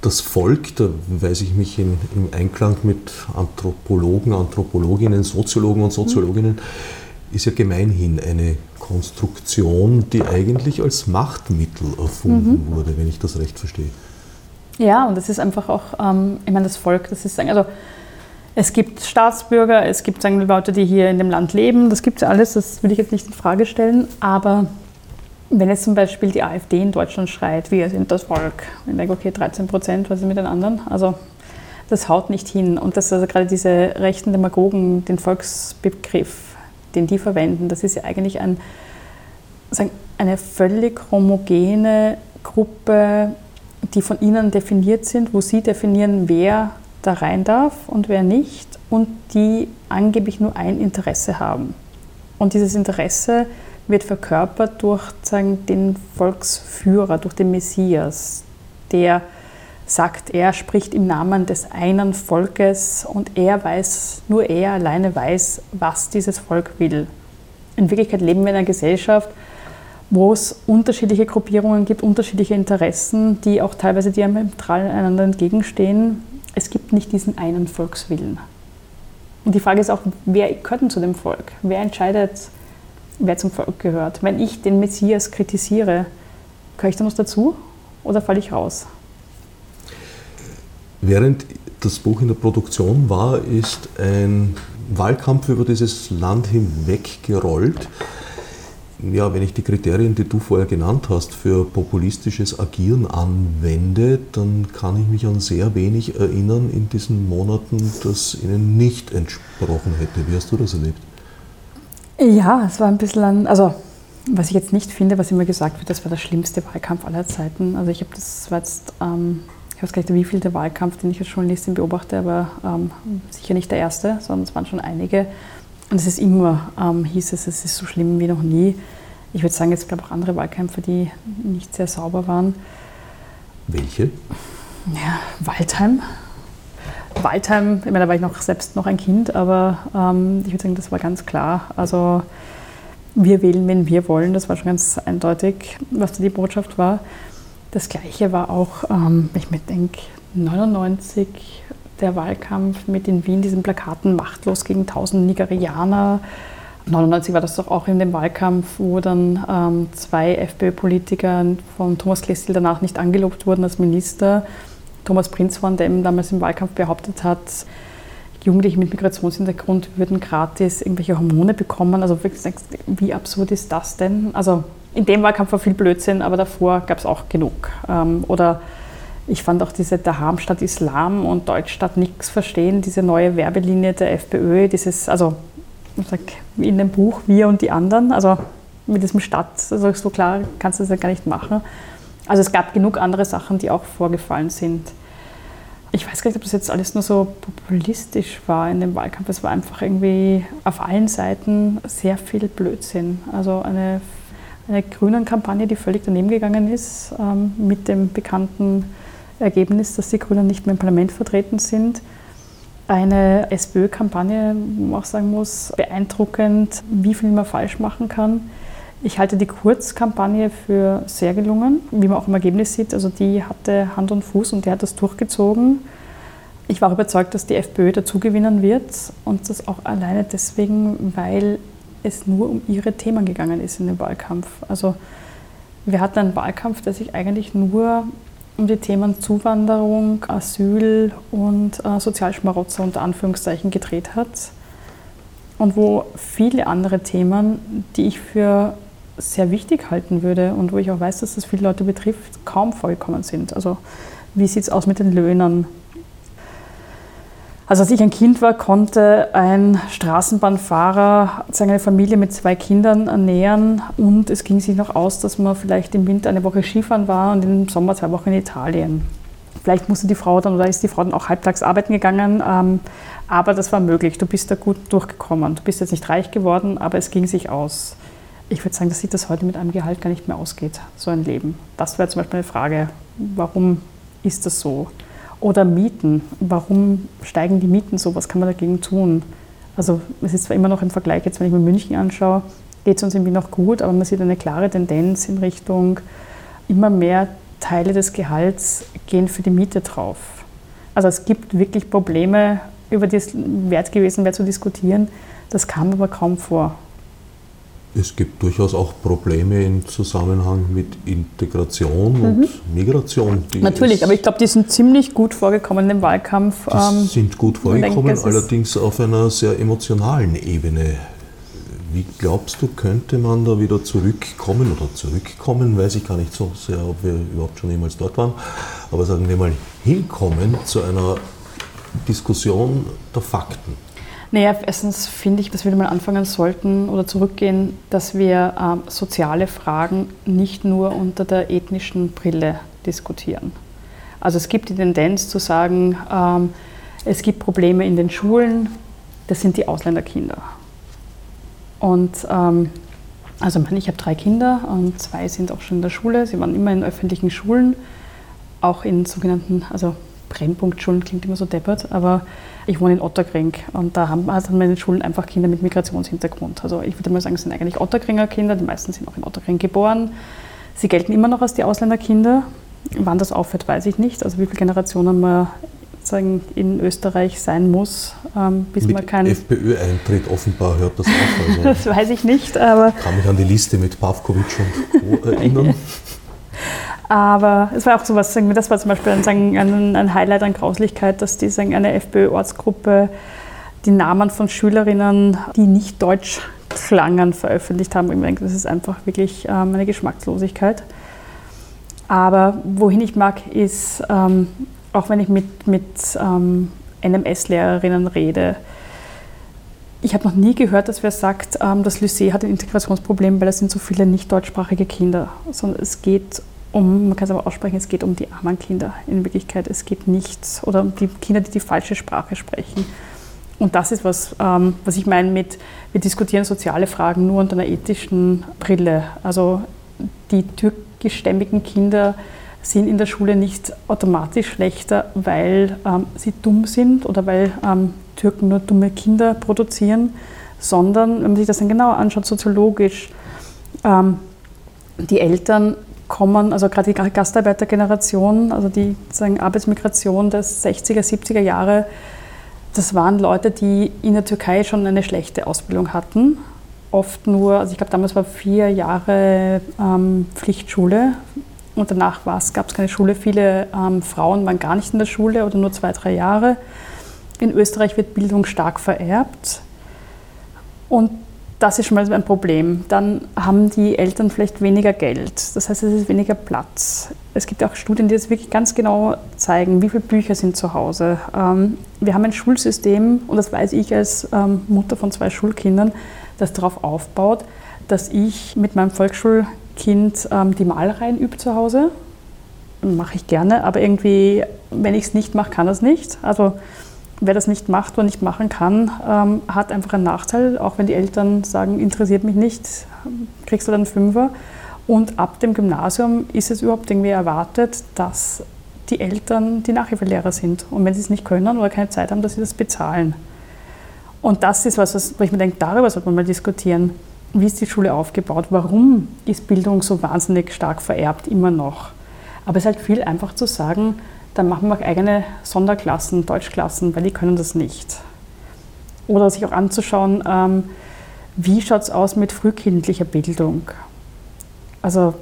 Das Volk, da weise ich mich in, im Einklang mit Anthropologen, Anthropologinnen, Soziologen und Soziologinnen, mhm. ist ja gemeinhin eine Konstruktion, die eigentlich als Machtmittel erfunden mhm. wurde, wenn ich das recht verstehe. Ja, und das ist einfach auch, ähm, ich meine, das Volk, das ist, also es gibt Staatsbürger, es gibt sagen, Leute, die hier in dem Land leben, das gibt es alles, das will ich jetzt nicht in Frage stellen, aber wenn jetzt zum Beispiel die AfD in Deutschland schreit, wir sind das Volk, ich denke, okay, 13 Prozent, was ist mit den anderen? Also das haut nicht hin. Und dass also gerade diese rechten Demagogen den Volksbegriff, den die verwenden, das ist ja eigentlich ein, sagen, eine völlig homogene Gruppe, die von ihnen definiert sind, wo sie definieren, wer da rein darf und wer nicht und die angeblich nur ein Interesse haben. Und dieses Interesse wird verkörpert durch sagen, den Volksführer, durch den Messias, der sagt, er spricht im Namen des einen Volkes und er weiß, nur er alleine weiß, was dieses Volk will. In Wirklichkeit leben wir in einer Gesellschaft, wo es unterschiedliche Gruppierungen gibt, unterschiedliche Interessen, die auch teilweise diametral einander entgegenstehen es gibt nicht diesen einen Volkswillen. Und die Frage ist auch, wer gehört denn zu dem Volk? Wer entscheidet, wer zum Volk gehört? Wenn ich den Messias kritisiere, gehöre ich da noch dazu oder falle ich raus? Während das Buch in der Produktion war, ist ein Wahlkampf über dieses Land hinweg gerollt ja, wenn ich die Kriterien, die du vorher genannt hast, für populistisches Agieren anwende, dann kann ich mich an sehr wenig erinnern in diesen Monaten, das ihnen nicht entsprochen hätte. Wie hast du das erlebt? Ja, es war ein bisschen, also was ich jetzt nicht finde, was immer gesagt wird, das war der schlimmste Wahlkampf aller Zeiten. Also ich habe das war jetzt, ähm, ich weiß gar nicht, wie viel der Wahlkampf, den ich als Journalistin beobachte, aber ähm, sicher nicht der erste, sondern es waren schon einige. Und es ist immer, ähm, hieß es, es ist so schlimm wie noch nie. Ich würde sagen, es gab auch andere Wahlkämpfe, die nicht sehr sauber waren. Welche? Ja, Waldheim. Waldheim, ich meine, da war ich noch selbst noch ein Kind, aber ähm, ich würde sagen, das war ganz klar. Also wir wählen, wenn wir wollen, das war schon ganz eindeutig, was da die Botschaft war. Das Gleiche war auch, ähm, ich mir denke, 99 der Wahlkampf mit in Wien diesen Plakaten machtlos gegen 1000 Nigerianer. 99 war das doch auch in dem Wahlkampf, wo dann ähm, zwei FPÖ-Politiker von Thomas Klessel danach nicht angelobt wurden als Minister. Thomas Prinzhorn, der eben damals im Wahlkampf behauptet hat, Jugendliche mit Migrationshintergrund würden gratis irgendwelche Hormone bekommen. Also wie absurd ist das denn? Also in dem Wahlkampf war viel Blödsinn, aber davor gab es auch genug. Ähm, oder ich fand auch diese Daham statt Islam und Deutsch statt nichts verstehen, diese neue Werbelinie der FPÖ, dieses, also in dem Buch Wir und die anderen, also mit diesem Stadt, also so klar kannst du das ja gar nicht machen. Also es gab genug andere Sachen, die auch vorgefallen sind. Ich weiß gar nicht, ob das jetzt alles nur so populistisch war in dem Wahlkampf. Es war einfach irgendwie auf allen Seiten sehr viel Blödsinn. Also eine, eine grünen Kampagne, die völlig daneben gegangen ist, ähm, mit dem bekannten Ergebnis, dass die Grünen nicht mehr im Parlament vertreten sind. Eine SPÖ-Kampagne, wo man auch sagen muss, beeindruckend, wie viel man falsch machen kann. Ich halte die Kurzkampagne für sehr gelungen, wie man auch im Ergebnis sieht. Also die hatte Hand und Fuß und die hat das durchgezogen. Ich war überzeugt, dass die FPÖ dazugewinnen wird und das auch alleine deswegen, weil es nur um ihre Themen gegangen ist in dem Wahlkampf. Also wir hatten einen Wahlkampf, der sich eigentlich nur um die Themen Zuwanderung, Asyl und äh, Sozialschmarotzer unter Anführungszeichen gedreht hat. Und wo viele andere Themen, die ich für sehr wichtig halten würde und wo ich auch weiß, dass das viele Leute betrifft, kaum vorgekommen sind. Also wie sieht es aus mit den Löhnen? Also als ich ein Kind war, konnte ein Straßenbahnfahrer seine Familie mit zwei Kindern ernähren und es ging sich noch aus, dass man vielleicht im Winter eine Woche Skifahren war und im Sommer zwei Wochen in Italien. Vielleicht musste die Frau dann oder ist die Frau dann auch halbtags arbeiten gegangen, ähm, aber das war möglich. Du bist da gut durchgekommen. Du bist jetzt nicht reich geworden, aber es ging sich aus. Ich würde sagen, dass sich das heute mit einem Gehalt gar nicht mehr ausgeht, so ein Leben. Das wäre zum Beispiel eine Frage, warum ist das so? Oder Mieten. Warum steigen die Mieten so? Was kann man dagegen tun? Also es ist zwar immer noch im Vergleich, jetzt wenn ich mir München anschaue, geht es uns irgendwie noch gut, aber man sieht eine klare Tendenz in Richtung immer mehr Teile des Gehalts gehen für die Miete drauf. Also es gibt wirklich Probleme, über die es wert gewesen wäre zu diskutieren. Das kam aber kaum vor. Es gibt durchaus auch Probleme im Zusammenhang mit Integration mhm. und Migration. Natürlich, aber ich glaube, die sind ziemlich gut vorgekommen im Wahlkampf. Die ähm, sind gut vorgekommen, denke, allerdings auf einer sehr emotionalen Ebene. Wie glaubst du, könnte man da wieder zurückkommen oder zurückkommen, weiß ich gar nicht so sehr, ob wir überhaupt schon jemals dort waren, aber sagen wir mal hinkommen zu einer Diskussion der Fakten? Naja, erstens finde ich, dass wir mal anfangen sollten oder zurückgehen, dass wir ähm, soziale Fragen nicht nur unter der ethnischen Brille diskutieren. Also es gibt die Tendenz zu sagen, ähm, es gibt Probleme in den Schulen, das sind die Ausländerkinder. Und ähm, also ich habe drei Kinder und zwei sind auch schon in der Schule. Sie waren immer in öffentlichen Schulen, auch in sogenannten, also Brennpunktschulen klingt immer so deppert, aber ich wohne in Otterkring und da haben also meine Schulen einfach Kinder mit Migrationshintergrund. Also ich würde mal sagen, es sind eigentlich Otterkringer Kinder, die meisten sind auch in Otterkring geboren. Sie gelten immer noch als die Ausländerkinder. Wann das aufhört, weiß ich nicht. Also wie viele Generationen man sagen, in Österreich sein muss, ähm, bis mit man kein... FPÖ-Eintritt offenbar hört das auf. Also <laughs> das weiß ich nicht, aber... Ich kann mich an die Liste mit Pavkovic und Co. <laughs> erinnern. Aber es war auch so was, das war zum Beispiel ein, ein Highlight an Grauslichkeit, dass die, eine FPÖ-Ortsgruppe die Namen von Schülerinnen, die nicht Deutsch klangen, veröffentlicht haben. Ich denke, das ist einfach wirklich ähm, eine Geschmackslosigkeit. Aber wohin ich mag, ist, ähm, auch wenn ich mit, mit ähm, NMS-Lehrerinnen rede, ich habe noch nie gehört, dass wer sagt, ähm, das Lycée hat ein Integrationsproblem, weil es sind so viele nicht deutschsprachige Kinder, sondern es geht um, man kann es aber aussprechen, es geht um die armen Kinder in Wirklichkeit. Es geht nicht, oder um die Kinder, die die falsche Sprache sprechen. Und das ist was, ähm, was ich meine mit, wir diskutieren soziale Fragen nur unter einer ethischen Brille. Also die türkischstämmigen Kinder sind in der Schule nicht automatisch schlechter, weil ähm, sie dumm sind oder weil ähm, Türken nur dumme Kinder produzieren, sondern, wenn man sich das dann genauer anschaut, soziologisch, ähm, die Eltern kommen, also gerade die Gastarbeitergeneration, also die sagen, Arbeitsmigration der 60er, 70er Jahre, das waren Leute, die in der Türkei schon eine schlechte Ausbildung hatten. Oft nur, also ich glaube, damals war vier Jahre ähm, Pflichtschule und danach gab es keine Schule. Viele ähm, Frauen waren gar nicht in der Schule oder nur zwei, drei Jahre. In Österreich wird Bildung stark vererbt. Und das ist schon mal ein Problem. Dann haben die Eltern vielleicht weniger Geld. Das heißt, es ist weniger Platz. Es gibt auch Studien, die das wirklich ganz genau zeigen, wie viele Bücher sind zu Hause. Ähm, wir haben ein Schulsystem, und das weiß ich als ähm, Mutter von zwei Schulkindern, das darauf aufbaut, dass ich mit meinem Volksschulkind ähm, die Malereien übe zu Hause. Mache ich gerne, aber irgendwie, wenn ich es nicht mache, kann das nicht. Also wer das nicht macht oder nicht machen kann, ähm, hat einfach einen Nachteil. Auch wenn die Eltern sagen, interessiert mich nicht, kriegst du dann Fünfer. Und ab dem Gymnasium ist es überhaupt irgendwie erwartet, dass die Eltern die Nachhilfelehrer sind. Und wenn sie es nicht können oder keine Zeit haben, dass sie das bezahlen. Und das ist was, wo ich mir denke, darüber sollte man mal diskutieren. Wie ist die Schule aufgebaut? Warum ist Bildung so wahnsinnig stark vererbt immer noch? Aber es ist halt viel einfach zu sagen, dann machen wir eigene Sonderklassen, Deutschklassen, weil die können das nicht. Oder sich auch anzuschauen, ähm, wie schaut es aus mit frühkindlicher Bildung. Also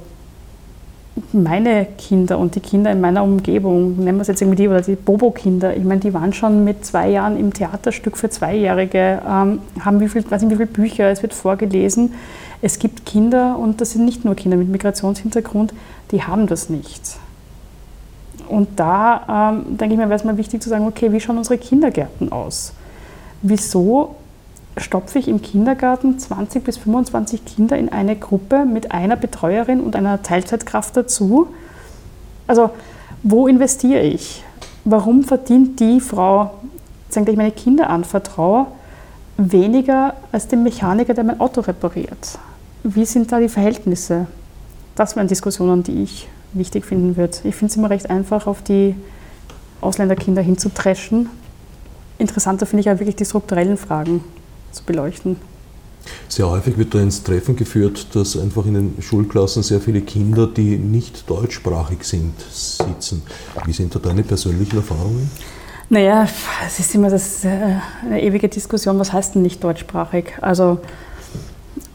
meine Kinder und die Kinder in meiner Umgebung, nennen wir es jetzt irgendwie die oder die Bobo-Kinder, ich meine, die waren schon mit zwei Jahren im Theaterstück für Zweijährige, ähm, haben wie viel, weiß nicht, wie viele Bücher, es wird vorgelesen. Es gibt Kinder, und das sind nicht nur Kinder mit Migrationshintergrund, die haben das nicht. Und da ähm, denke ich mir, wäre es mal wichtig zu sagen, okay, wie schauen unsere Kindergärten aus? Wieso stopfe ich im Kindergarten 20 bis 25 Kinder in eine Gruppe mit einer Betreuerin und einer Teilzeitkraft dazu? Also wo investiere ich? Warum verdient die Frau, der ich meine Kinder anvertraue, weniger als den Mechaniker, der mein Auto repariert? Wie sind da die Verhältnisse? Das wären Diskussionen, die ich wichtig finden wird. Ich finde es immer recht einfach, auf die Ausländerkinder hinzutreschen. Interessanter finde ich ja wirklich die strukturellen Fragen zu beleuchten. Sehr häufig wird da ins Treffen geführt, dass einfach in den Schulklassen sehr viele Kinder, die nicht deutschsprachig sind, sitzen. Wie sind da deine persönlichen Erfahrungen? Naja, es ist immer das, äh, eine ewige Diskussion, was heißt denn nicht deutschsprachig? Also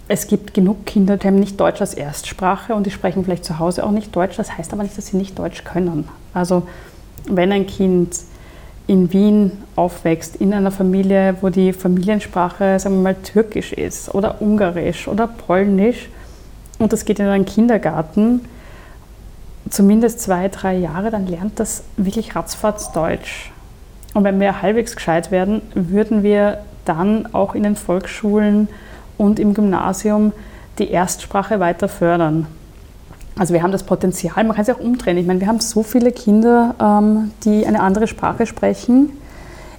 es gibt genug Kinder, die haben nicht Deutsch als Erstsprache und die sprechen vielleicht zu Hause auch nicht Deutsch. Das heißt aber nicht, dass sie nicht Deutsch können. Also wenn ein Kind in Wien aufwächst, in einer Familie, wo die Familiensprache, sagen wir mal, türkisch ist oder ungarisch oder polnisch und das geht in einen Kindergarten, zumindest zwei, drei Jahre, dann lernt das wirklich ratzfatz Deutsch. Und wenn wir halbwegs gescheit werden, würden wir dann auch in den Volksschulen und im Gymnasium die Erstsprache weiter fördern. Also wir haben das Potenzial, man kann es auch umdrehen. Ich meine, wir haben so viele Kinder, ähm, die eine andere Sprache sprechen.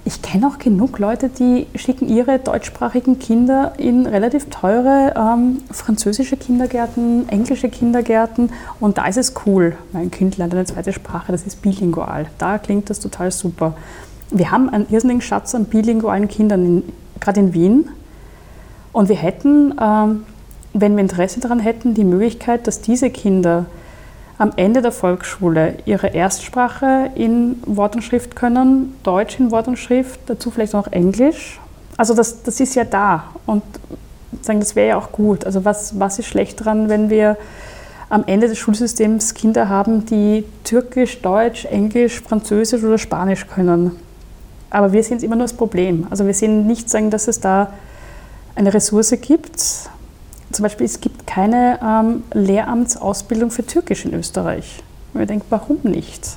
Ich kenne auch genug Leute, die schicken ihre deutschsprachigen Kinder in relativ teure ähm, französische Kindergärten, englische Kindergärten und da ist es cool. Mein Kind lernt eine zweite Sprache, das ist bilingual. Da klingt das total super. Wir haben einen irrsinnigen Schatz an bilingualen Kindern, gerade in Wien. Und wir hätten, ähm, wenn wir Interesse daran hätten, die Möglichkeit, dass diese Kinder am Ende der Volksschule ihre Erstsprache in Wort und Schrift können, Deutsch in Wort und Schrift, dazu vielleicht auch Englisch. Also das, das ist ja da und sagen, das wäre ja auch gut. Also was, was ist schlecht daran, wenn wir am Ende des Schulsystems Kinder haben, die Türkisch, Deutsch, Englisch, Französisch oder Spanisch können? Aber wir sehen es immer nur das Problem. Also wir sehen nicht sagen, dass es da eine Ressource gibt. Zum Beispiel, es gibt keine ähm, Lehramtsausbildung für Türkisch in Österreich. Und wir denken, warum nicht?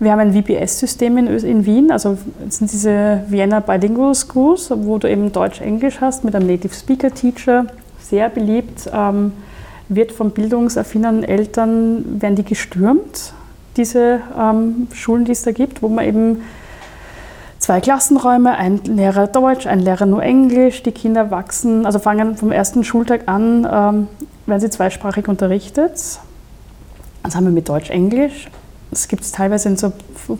Wir haben ein VBS-System in, in, Wien, also sind diese Vienna Bilingual Schools, wo du eben Deutsch-Englisch hast mit einem Native Speaker Teacher, sehr beliebt, ähm, wird von bildungsaffinen Eltern, werden die gestürmt, diese ähm, Schulen, die es da gibt, wo man eben zwei Klassenräume, ein Lehrer Deutsch, ein Lehrer nur Englisch. Die Kinder wachsen, also fangen vom ersten Schultag an, ähm, werden sie zweisprachig unterrichtet. Das haben wir mit Deutsch-Englisch. Das gibt es teilweise in, so,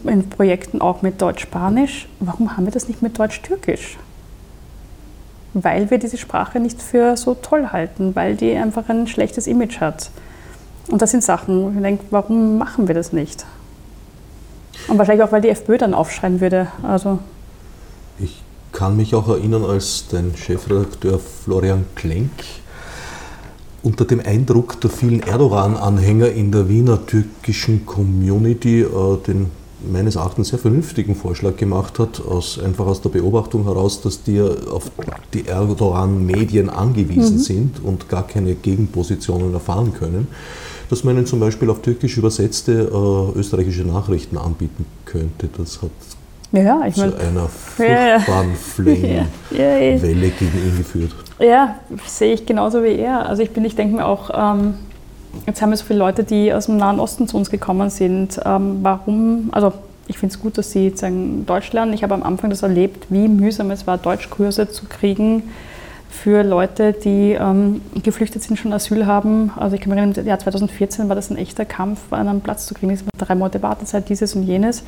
in Projekten auch mit Deutsch-Spanisch. Warum haben wir das nicht mit Deutsch-Türkisch? Weil wir diese Sprache nicht für so toll halten, weil die einfach ein schlechtes Image hat. Und das sind Sachen, wo ich denke, warum machen wir das nicht? Und wahrscheinlich auch, weil die FPÖ dann aufschreien würde. Also ich kann mich auch erinnern, als dein Chefredakteur Florian Klenk unter dem Eindruck der vielen Erdogan-Anhänger in der Wiener türkischen Community äh, den meines Erachtens sehr vernünftigen Vorschlag gemacht hat, aus, einfach aus der Beobachtung heraus, dass die auf die Erdogan-Medien angewiesen mhm. sind und gar keine Gegenpositionen erfahren können dass man ihnen zum Beispiel auf Türkisch übersetzte äh, österreichische Nachrichten anbieten könnte. Das hat ja, zu mein, einer furchtbaren ja, ja, <laughs> gegen ihn geführt. Ja, sehe ich genauso wie er. Also ich bin, ich denke mir auch, ähm, jetzt haben wir so viele Leute, die aus dem Nahen Osten zu uns gekommen sind. Ähm, warum, also ich finde es gut, dass sie sagen, Deutsch lernen. Ich habe am Anfang das erlebt, wie mühsam es war, Deutschkurse zu kriegen für Leute, die ähm, geflüchtet sind, schon Asyl haben. Also ich kann mich erinnern, im Jahr 2014 war das ein echter Kampf, einen Platz zu kriegen. Es war drei Monate Wartezeit, dieses und jenes.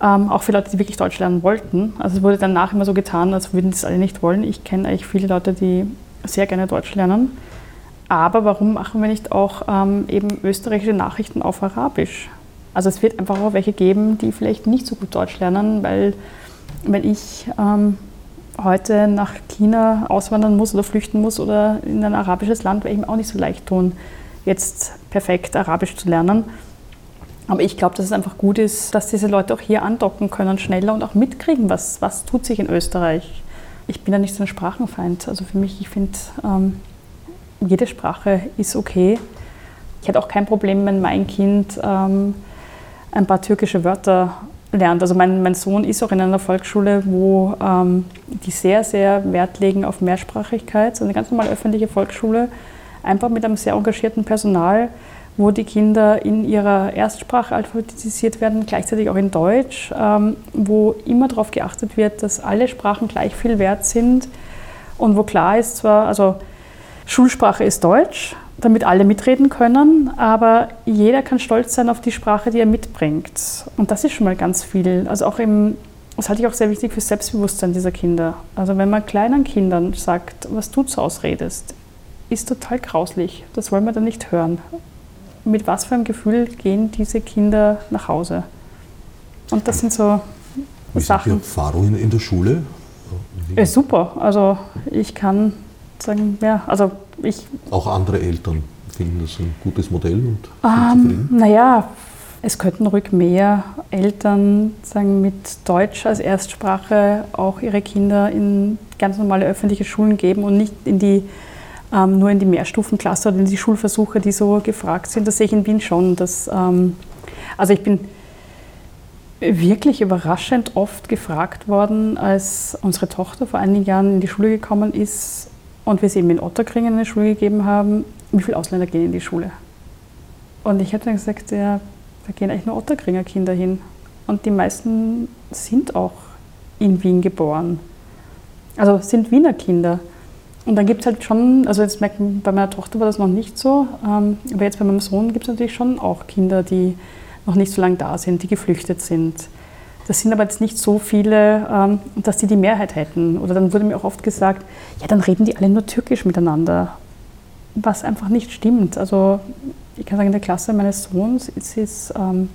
Ähm, auch für Leute, die wirklich Deutsch lernen wollten. Also es wurde danach immer so getan, als würden das alle nicht wollen. Ich kenne eigentlich viele Leute, die sehr gerne Deutsch lernen. Aber warum machen wir nicht auch ähm, eben österreichische Nachrichten auf Arabisch? Also es wird einfach auch welche geben, die vielleicht nicht so gut Deutsch lernen, weil wenn ich ähm, heute nach China auswandern muss oder flüchten muss oder in ein arabisches Land, wäre ich mir auch nicht so leicht tun, jetzt perfekt Arabisch zu lernen. Aber ich glaube, dass es einfach gut ist, dass diese Leute auch hier andocken können, schneller und auch mitkriegen, was, was tut sich in Österreich. Ich bin ja nicht so ein Sprachenfeind. Also für mich, ich finde, ähm, jede Sprache ist okay. Ich hätte auch kein Problem, wenn mein Kind ähm, ein paar türkische Wörter lernt. Also mein, mein Sohn ist auch in einer Volksschule, wo ähm, die sehr, sehr Wert legen auf Mehrsprachigkeit. So eine ganz normale öffentliche Volksschule, einfach mit einem sehr engagierten Personal, wo die Kinder in ihrer Erstsprache alphabetisiert werden, gleichzeitig auch in Deutsch, ähm, wo immer darauf geachtet wird, dass alle Sprachen gleich viel wert sind und wo klar ist zwar, also Schulsprache ist Deutsch, damit alle mitreden können, aber jeder kann stolz sein auf die Sprache, die er mitbringt. Und das ist schon mal ganz viel. Also auch im, das halte ich auch sehr wichtig für das Selbstbewusstsein dieser Kinder. Also wenn man kleinen Kindern sagt, was du zu ausredest, ist total grauslich. Das wollen wir dann nicht hören. Mit was für einem Gefühl gehen diese Kinder nach Hause? Und das sind so Wie Sachen. Sind die Erfahrungen in der Schule? Äh, super. Also ich kann sagen, ja, also ich. Auch andere Eltern finden das ein gutes Modell und sind Ähm, zufrieden? naja, es könnten ruhig mehr Eltern sagen, mit Deutsch als Erstsprache auch ihre Kinder in ganz normale öffentliche Schulen geben und nicht in die, ähm, nur in die Mehrstufenklasse oder in die Schulversuche, die so gefragt sind. Das sehe ich in Wien schon. Dass, ähm, also ich bin wirklich überraschend oft gefragt worden, als unsere Tochter vor einigen Jahren in die Schule gekommen ist und wir sie eben in Otterkringen in die Schule gegeben haben, wie viele Ausländer gehen in die Schule. Und ich habe dann gesagt, ja, da gehen eigentlich nur Otterkringer Kinder hin. Und die meisten sind auch in Wien geboren. Also sind Wiener Kinder. Und dann gibt es halt schon, also jetzt merkt man, bei meiner Tochter war das noch nicht so, ähm, aber jetzt bei meinem Sohn gibt es natürlich schon auch Kinder, die noch nicht so lange da sind, die geflüchtet sind. Das sind aber jetzt nicht so viele, ähm, dass die die Mehrheit hätten. Oder dann wurde mir auch oft gesagt, ja, dann reden die alle nur Türkisch miteinander. Was einfach nicht stimmt. Also ich kann sagen, in der Klasse meines Sohns ist es ähm,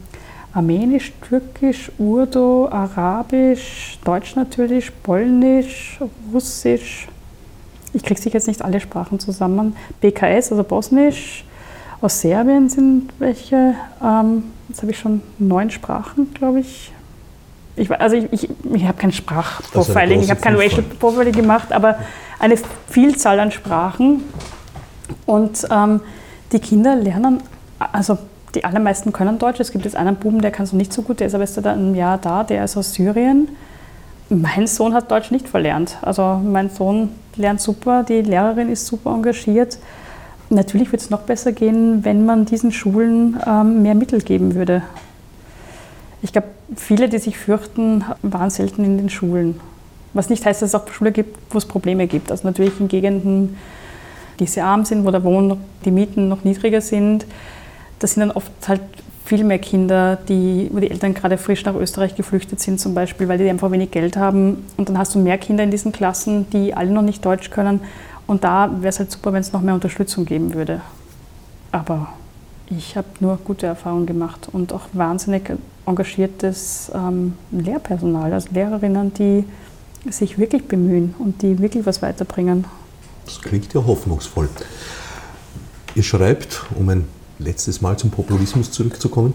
Armenisch, Türkisch, Urdu, Arabisch, Deutsch natürlich, Polnisch, Russisch. Ich kriege sicher jetzt nicht alle Sprachen zusammen. BKS, also Bosnisch. Aus Serbien sind welche. Ähm, jetzt habe ich schon neun Sprachen, glaube ich. Ich. Also ich, ich, ich habe kein Sprachprofiling, ich habe kein Racial Profiling gemacht, aber eine Vielzahl an Sprachen. Und ähm, die Kinder lernen, also die allermeisten können Deutsch. Es gibt jetzt einen Buben, der kann es noch nicht so gut, der ist aber erst seit einem Jahr da, der ist aus Syrien. Mein Sohn hat Deutsch nicht verlernt. Also mein Sohn lernt super, die Lehrerin ist super engagiert. Natürlich wird es noch besser gehen, wenn man diesen Schulen ähm, mehr Mittel geben würde. Ich glaube, viele, die sich fürchten, waren selten in den Schulen. Was nicht heißt, dass es auch Schulen gibt, wo es Probleme gibt. Also natürlich in Gegenden, die sehr arm sind, wo der Wohn, die Mieten noch niedriger sind. Das sind dann oft halt viel mehr Kinder, die, wo die Eltern gerade frisch nach Österreich geflüchtet sind zum Beispiel, weil die einfach wenig Geld haben. Und dann hast du mehr Kinder in diesen Klassen, die alle noch nicht Deutsch können. Und da wäre es halt super, wenn es noch mehr Unterstützung geben würde. Aber ich habe nur gute Erfahrungen gemacht und auch wahnsinnig engagiertes ähm, Lehrpersonal, also Lehrerinnen, die sich wirklich bemühen und die wirklich was weiterbringen. Das klingt ja hoffnungsvoll. Ihr schreibt, um ein letztes Mal zum Populismus zurückzukommen,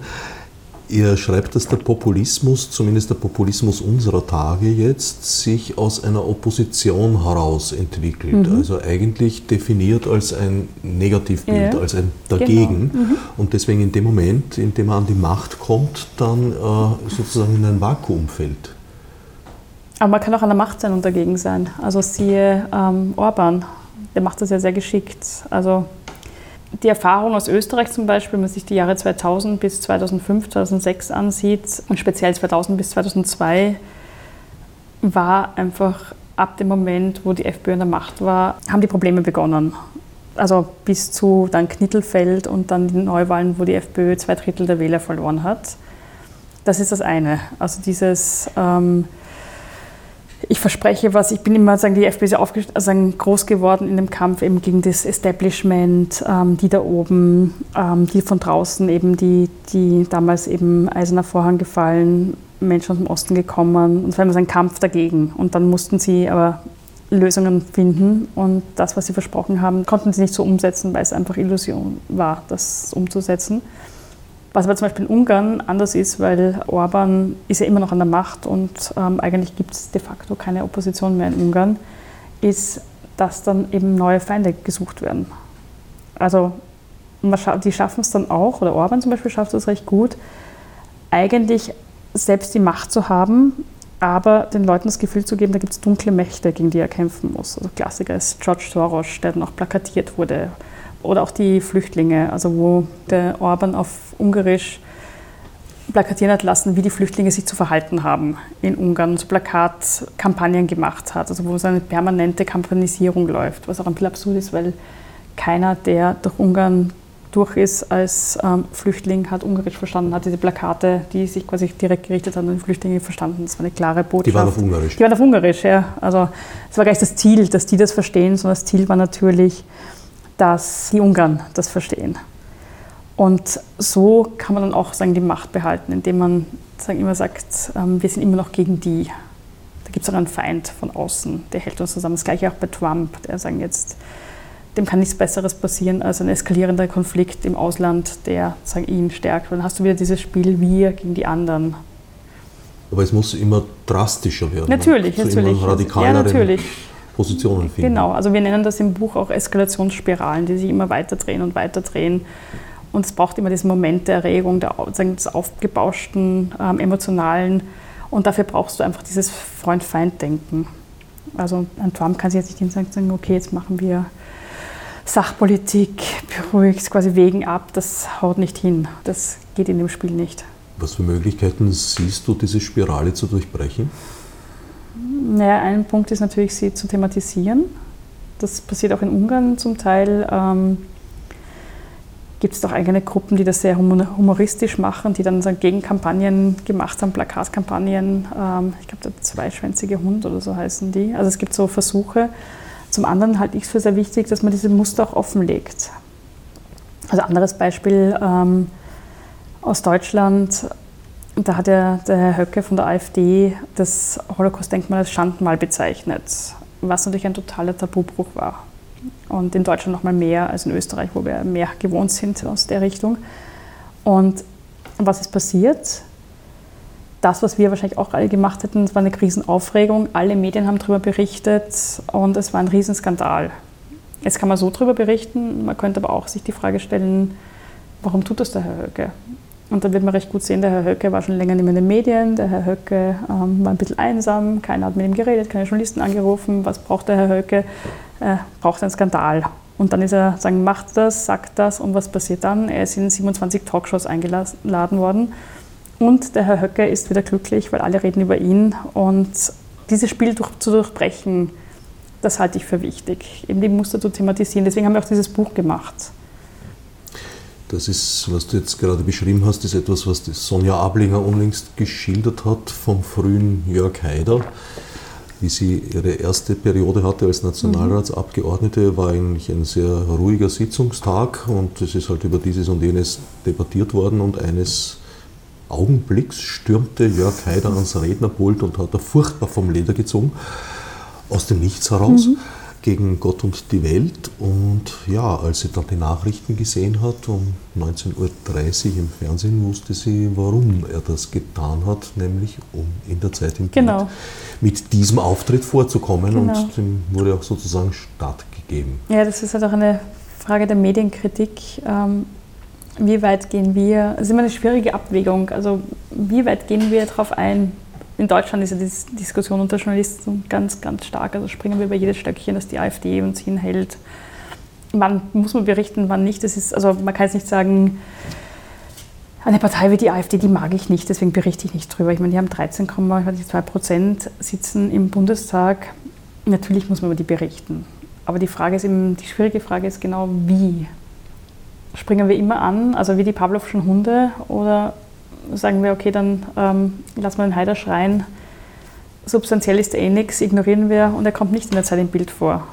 ihr schreibt, dass der Populismus, zumindest der Populismus unserer Tage jetzt, sich aus einer Opposition heraus entwickelt. Mhm. Also eigentlich definiert als ein Negativbild, ja. als ein Dagegen. Genau. Mhm. Und deswegen in dem Moment, in dem er an die Macht kommt, dann äh, sozusagen in ein Vakuum fällt. Aber man kann auch an der Macht sein und dagegen sein. Also siehe ähm, Orban, der macht das ja sehr geschickt. Also die Erfahrung aus Österreich zum Beispiel, wenn man sich die Jahre 2000 bis 2005, 2006 ansieht und speziell 2000 bis 2002, war einfach ab dem Moment, wo die FPÖ an der Macht war, haben die Probleme begonnen. Also bis zu dann Knittelfeld und dann die Neuwahlen, wo die FPÖ zwei Drittel der Wähler verloren hat. Das ist das eine. Also dieses... Ähm, ich verspreche was, ich bin immer, sagen, die FPÖ ist also groß geworden in dem Kampf eben gegen das Establishment, ähm, die da oben, ähm, die von draußen eben, die, die damals eben Eiserner Vorhang gefallen, Menschen aus dem Osten gekommen und es war immer so ein Kampf dagegen. Und dann mussten sie aber Lösungen finden und das, was sie versprochen haben, konnten sie nicht so umsetzen, weil es einfach Illusion war, das umzusetzen. Was aber zum Beispiel in Ungarn anders ist, weil Orban ist ja immer noch an der Macht und ähm, eigentlich gibt es de facto keine Opposition mehr in Ungarn, ist, dass dann eben neue Feinde gesucht werden. Also die schaffen es dann auch, oder Orban zum Beispiel schafft es recht gut, eigentlich selbst die Macht zu haben, aber den Leuten das Gefühl zu geben, da gibt es dunkle Mächte, gegen die er kämpfen muss. Also Klassiker ist George Soros, der dann auch plakatiert wurde oder auch die Flüchtlinge, also wo der Orban auf Ungarisch plakatieren hat lassen, wie die Flüchtlinge sich zu verhalten haben in Ungarn, so Plakatkampagnen gemacht hat, also wo so eine permanente Kampanisierung läuft, was auch ein bisschen absurd ist, weil keiner, der durch Ungarn durch ist als ähm, Flüchtling, hat Ungarisch verstanden, hat diese Plakate, die sich quasi direkt gerichtet haben an die Flüchtlinge verstanden. Das war eine klare Botschaft. Die waren auf Ungarisch. Die waren auf Ungarisch, ja. Also es war gar nicht das Ziel, dass die das verstehen, sondern das Ziel war natürlich, dass die Ungarn das verstehen. Und so kann man dann auch sagen, die Macht behalten, indem man sagen, immer sagt, ähm, wir sind immer noch gegen die. Da gibt es auch einen Feind von außen, der hält uns zusammen. Das gleiche auch bei Trump, der sagen jetzt, dem kann nichts Besseres passieren als ein eskalierender Konflikt im Ausland, der sagen, ihn stärkt. Und dann hast du wieder dieses Spiel wir gegen die anderen. Aber es muss immer drastischer werden. Natürlich, so natürlich. Immer radikalere ja, natürlich. Positionen finden. Genau, also wir nennen das im Buch auch Eskalationsspiralen, die sich immer weiter drehen und weiter drehen. Und es braucht immer diesen Moment der Erregung, der, des aufgebauschten, ähm, emotionalen. Und dafür brauchst du einfach dieses Freund-Feind-Denken. Also ein Trump kann sich jetzt nicht sagen, okay, jetzt machen wir Sachpolitik beruhigt, quasi wegen ab, das haut nicht hin. Das geht in dem Spiel nicht. Was für Möglichkeiten siehst du, diese Spirale zu durchbrechen? Naja, ein Punkt ist natürlich, sie zu thematisieren. Das passiert auch in Ungarn zum Teil. Ähm, Gibt es doch eigene Gruppen, die das sehr humoristisch machen, die dann so Gegenkampagnen gemacht haben, Plakatkampagnen. Ähm, ich glaube, der zweischwänzige Hund oder so heißen die. Also es gibt so Versuche, zum anderen halte ich es für sehr wichtig, dass man diese Muster auch offenlegt. Also anderes Beispiel ähm, aus Deutschland, da hat der, der Herr Höcke von der AfD das Holocaust-Denkmal als Schandmal bezeichnet, was natürlich ein totaler Tabubruch war. Und in Deutschland noch mal mehr als in Österreich, wo wir mehr gewohnt sind aus der Richtung. Und was ist passiert? das, was wir wahrscheinlich auch alle gemacht hätten, war eine Riesenaufregung. Alle Medien haben darüber berichtet und es war ein Riesenskandal. Jetzt kann man so darüber berichten, man könnte aber auch sich die Frage stellen, warum tut das der Herr Höcke? Und da wird man recht gut sehen, der Herr Höcke war schon länger nicht mehr in den Medien, der Herr Höcke ähm, war ein bisschen einsam, keiner hat mit ihm geredet, keine Journalisten angerufen. Was braucht der Herr Höcke? Er braucht einen Skandal. Und dann ist er, sagen, macht das, sagt das und was passiert dann? Er ist in 27 Talkshows eingeladen worden und der Herr Höcke ist wieder glücklich, weil alle reden über ihn. Und dieses Spiel durch, zu durchbrechen, das halte ich für wichtig, eben die Muster zu thematisieren. Deswegen haben wir auch dieses Buch gemacht. Das ist, was du jetzt gerade beschrieben hast, ist etwas, was Sonja Ablinger unlängst geschildert hat vom frühen Jörg Haider. Wie sie ihre erste Periode hatte als Nationalratsabgeordnete, war eigentlich ein sehr ruhiger Sitzungstag und es ist halt über dieses und jenes debattiert worden und eines Augenblicks stürmte Jörg Haider ans Rednerpult und hat er furchtbar vom Leder gezogen, aus dem Nichts heraus, mhm. Gegen Gott und die Welt. Und ja, als sie dann die Nachrichten gesehen hat, um 19.30 Uhr im Fernsehen, wusste sie, warum er das getan hat, nämlich um in der Zeit im genau. mit diesem Auftritt vorzukommen. Genau. Und dem wurde auch sozusagen stattgegeben. Ja, das ist halt auch eine Frage der Medienkritik. Ähm, wie weit gehen wir, das ist immer eine schwierige Abwägung, also wie weit gehen wir darauf ein? In Deutschland ist ja die Diskussion unter Journalisten ganz, ganz stark, also springen wir über jedes Stöckchen, das die AfD uns hinhält. Wann muss man berichten, wann nicht? Das ist, also man kann jetzt nicht sagen, eine Partei wie die AfD, die mag ich nicht, deswegen berichte ich nicht drüber. Ich meine, die haben 13,2 Prozent sitzen im Bundestag. Natürlich muss man über die berichten. Aber die Frage ist eben, die schwierige Frage ist genau, wie springen wir immer an, also wie die Pavlovschen Hunde, oder sagen wir, okay, dann ähm, lassen wir den Heider schreien, substanziell ist eh nichts, ignorieren wir und er kommt nicht in der Zeit im Bild vor.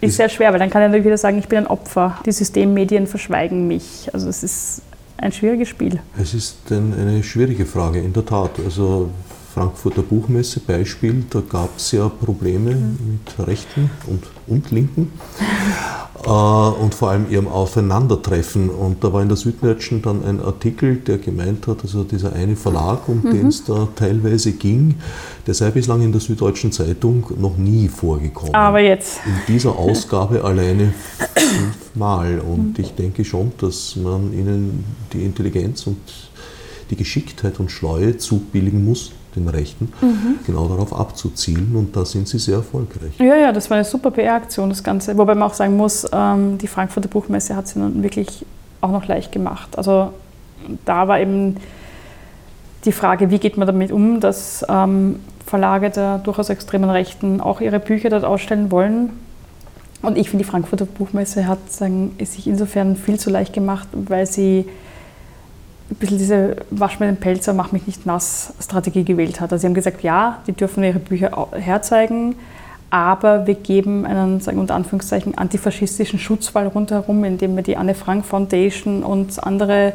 Ist, ist sehr schwer, weil dann kann er natürlich wieder sagen, ich bin ein Opfer, die Systemmedien verschweigen mich. Also es ist ein schwieriges Spiel. Es ist eine schwierige Frage, in der Tat. Also Frankfurter Buchmesse Beispiel, da gab es ja Probleme mhm. mit Rechten und, und Linken <laughs> und vor allem ihrem Aufeinandertreffen. Und da war in der Süddeutschen dann ein Artikel, der gemeint hat, also dieser eine Verlag, um mhm. den es da teilweise ging, der sei bislang in der Süddeutschen Zeitung noch nie vorgekommen. Aber jetzt. In dieser Ausgabe alleine fünfmal. Und mhm. ich denke schon, dass man ihnen die Intelligenz und die Geschicktheit und Schleue zubilligen muss, den Rechten, mhm. genau darauf abzuzielen und da sind sie sehr erfolgreich. Ja, ja, das war eine super PR-Aktion, das Ganze. Wobei man auch sagen muss, ähm, die Frankfurter Buchmesse hat sie nun wirklich auch noch leicht gemacht. Also da war eben die Frage, wie geht man damit um, dass ähm, Verlage der durchaus extremen Rechten auch ihre Bücher dort ausstellen wollen. Und ich finde, die Frankfurter Buchmesse hat sagen, sich insofern viel zu leicht gemacht, weil sie ein bisschen diese Wasch mir den Pelzer, mach mich nicht nass Strategie gewählt hat. Also sie haben gesagt, ja, die dürfen ihre Bücher herzeigen, aber wir geben einen, sagen unter Anführungszeichen, antifaschistischen Schutzwall rundherum, indem wir die Anne Frank Foundation und andere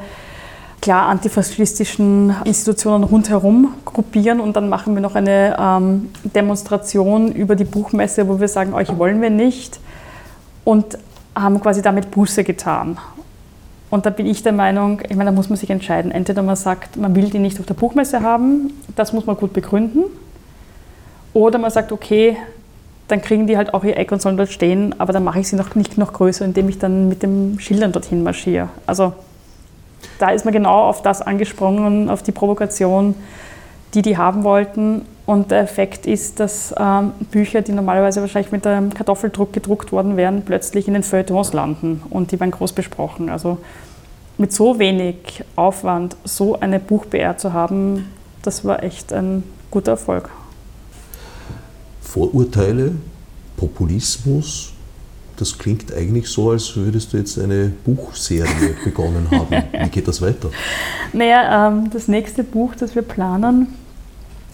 klar antifaschistischen Institutionen rundherum gruppieren und dann machen wir noch eine ähm, Demonstration über die Buchmesse, wo wir sagen, euch wollen wir nicht und haben quasi damit Buße getan. Und da bin ich der Meinung, ich meine, da muss man sich entscheiden. Entweder man sagt, man will die nicht auf der Buchmesse haben, das muss man gut begründen. Oder man sagt, okay, dann kriegen die halt auch ihr Eck und sollen dort stehen, aber dann mache ich sie noch nicht noch größer, indem ich dann mit dem Schildern dorthin marschiere. Also da ist man genau auf das angesprungen, auf die Provokation, die die haben wollten. Und der Effekt ist, dass ähm, Bücher, die normalerweise wahrscheinlich mit einem Kartoffeldruck gedruckt worden wären, plötzlich in den Feuilletons landen und die werden groß besprochen. Also mit so wenig Aufwand so eine Buch-BR zu haben, das war echt ein guter Erfolg. Vorurteile, Populismus, das klingt eigentlich so, als würdest du jetzt eine Buchserie <laughs> begonnen haben. Wie geht das weiter? Naja, ähm, das nächste Buch, das wir planen,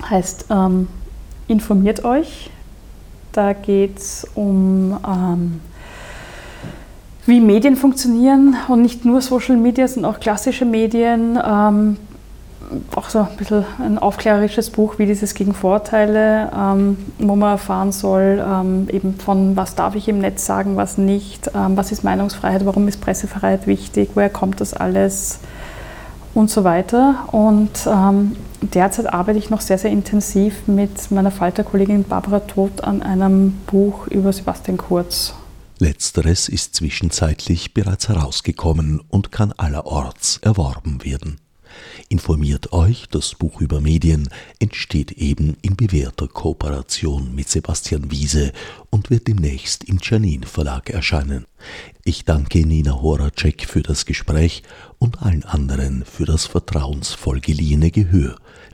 heißt ähm, Informiert euch. Da geht es um, ähm, wie Medien funktionieren und nicht nur Social Media, sondern auch klassische Medien. Ähm, auch so ein bisschen ein aufklärerisches Buch wie dieses gegen Vorteile, ähm, wo man erfahren soll, ähm, eben von was darf ich im Netz sagen, was nicht, ähm, was ist Meinungsfreiheit, warum ist Pressefreiheit wichtig, woher kommt das alles und so weiter. Und ähm, derzeit arbeite ich noch sehr, sehr intensiv mit meiner Falterkollegin Barbara Todt an einem Buch über Sebastian Kurz. Letzteres ist zwischenzeitlich bereits herausgekommen und kann allerorts erworben werden. Informiert euch, das Buch über Medien entsteht eben in bewährter Kooperation mit Sebastian Wiese und wird demnächst im Janin Verlag erscheinen. Ich danke Nina Horacek für das Gespräch und allen anderen für das vertrauensvoll geliehene Gehör.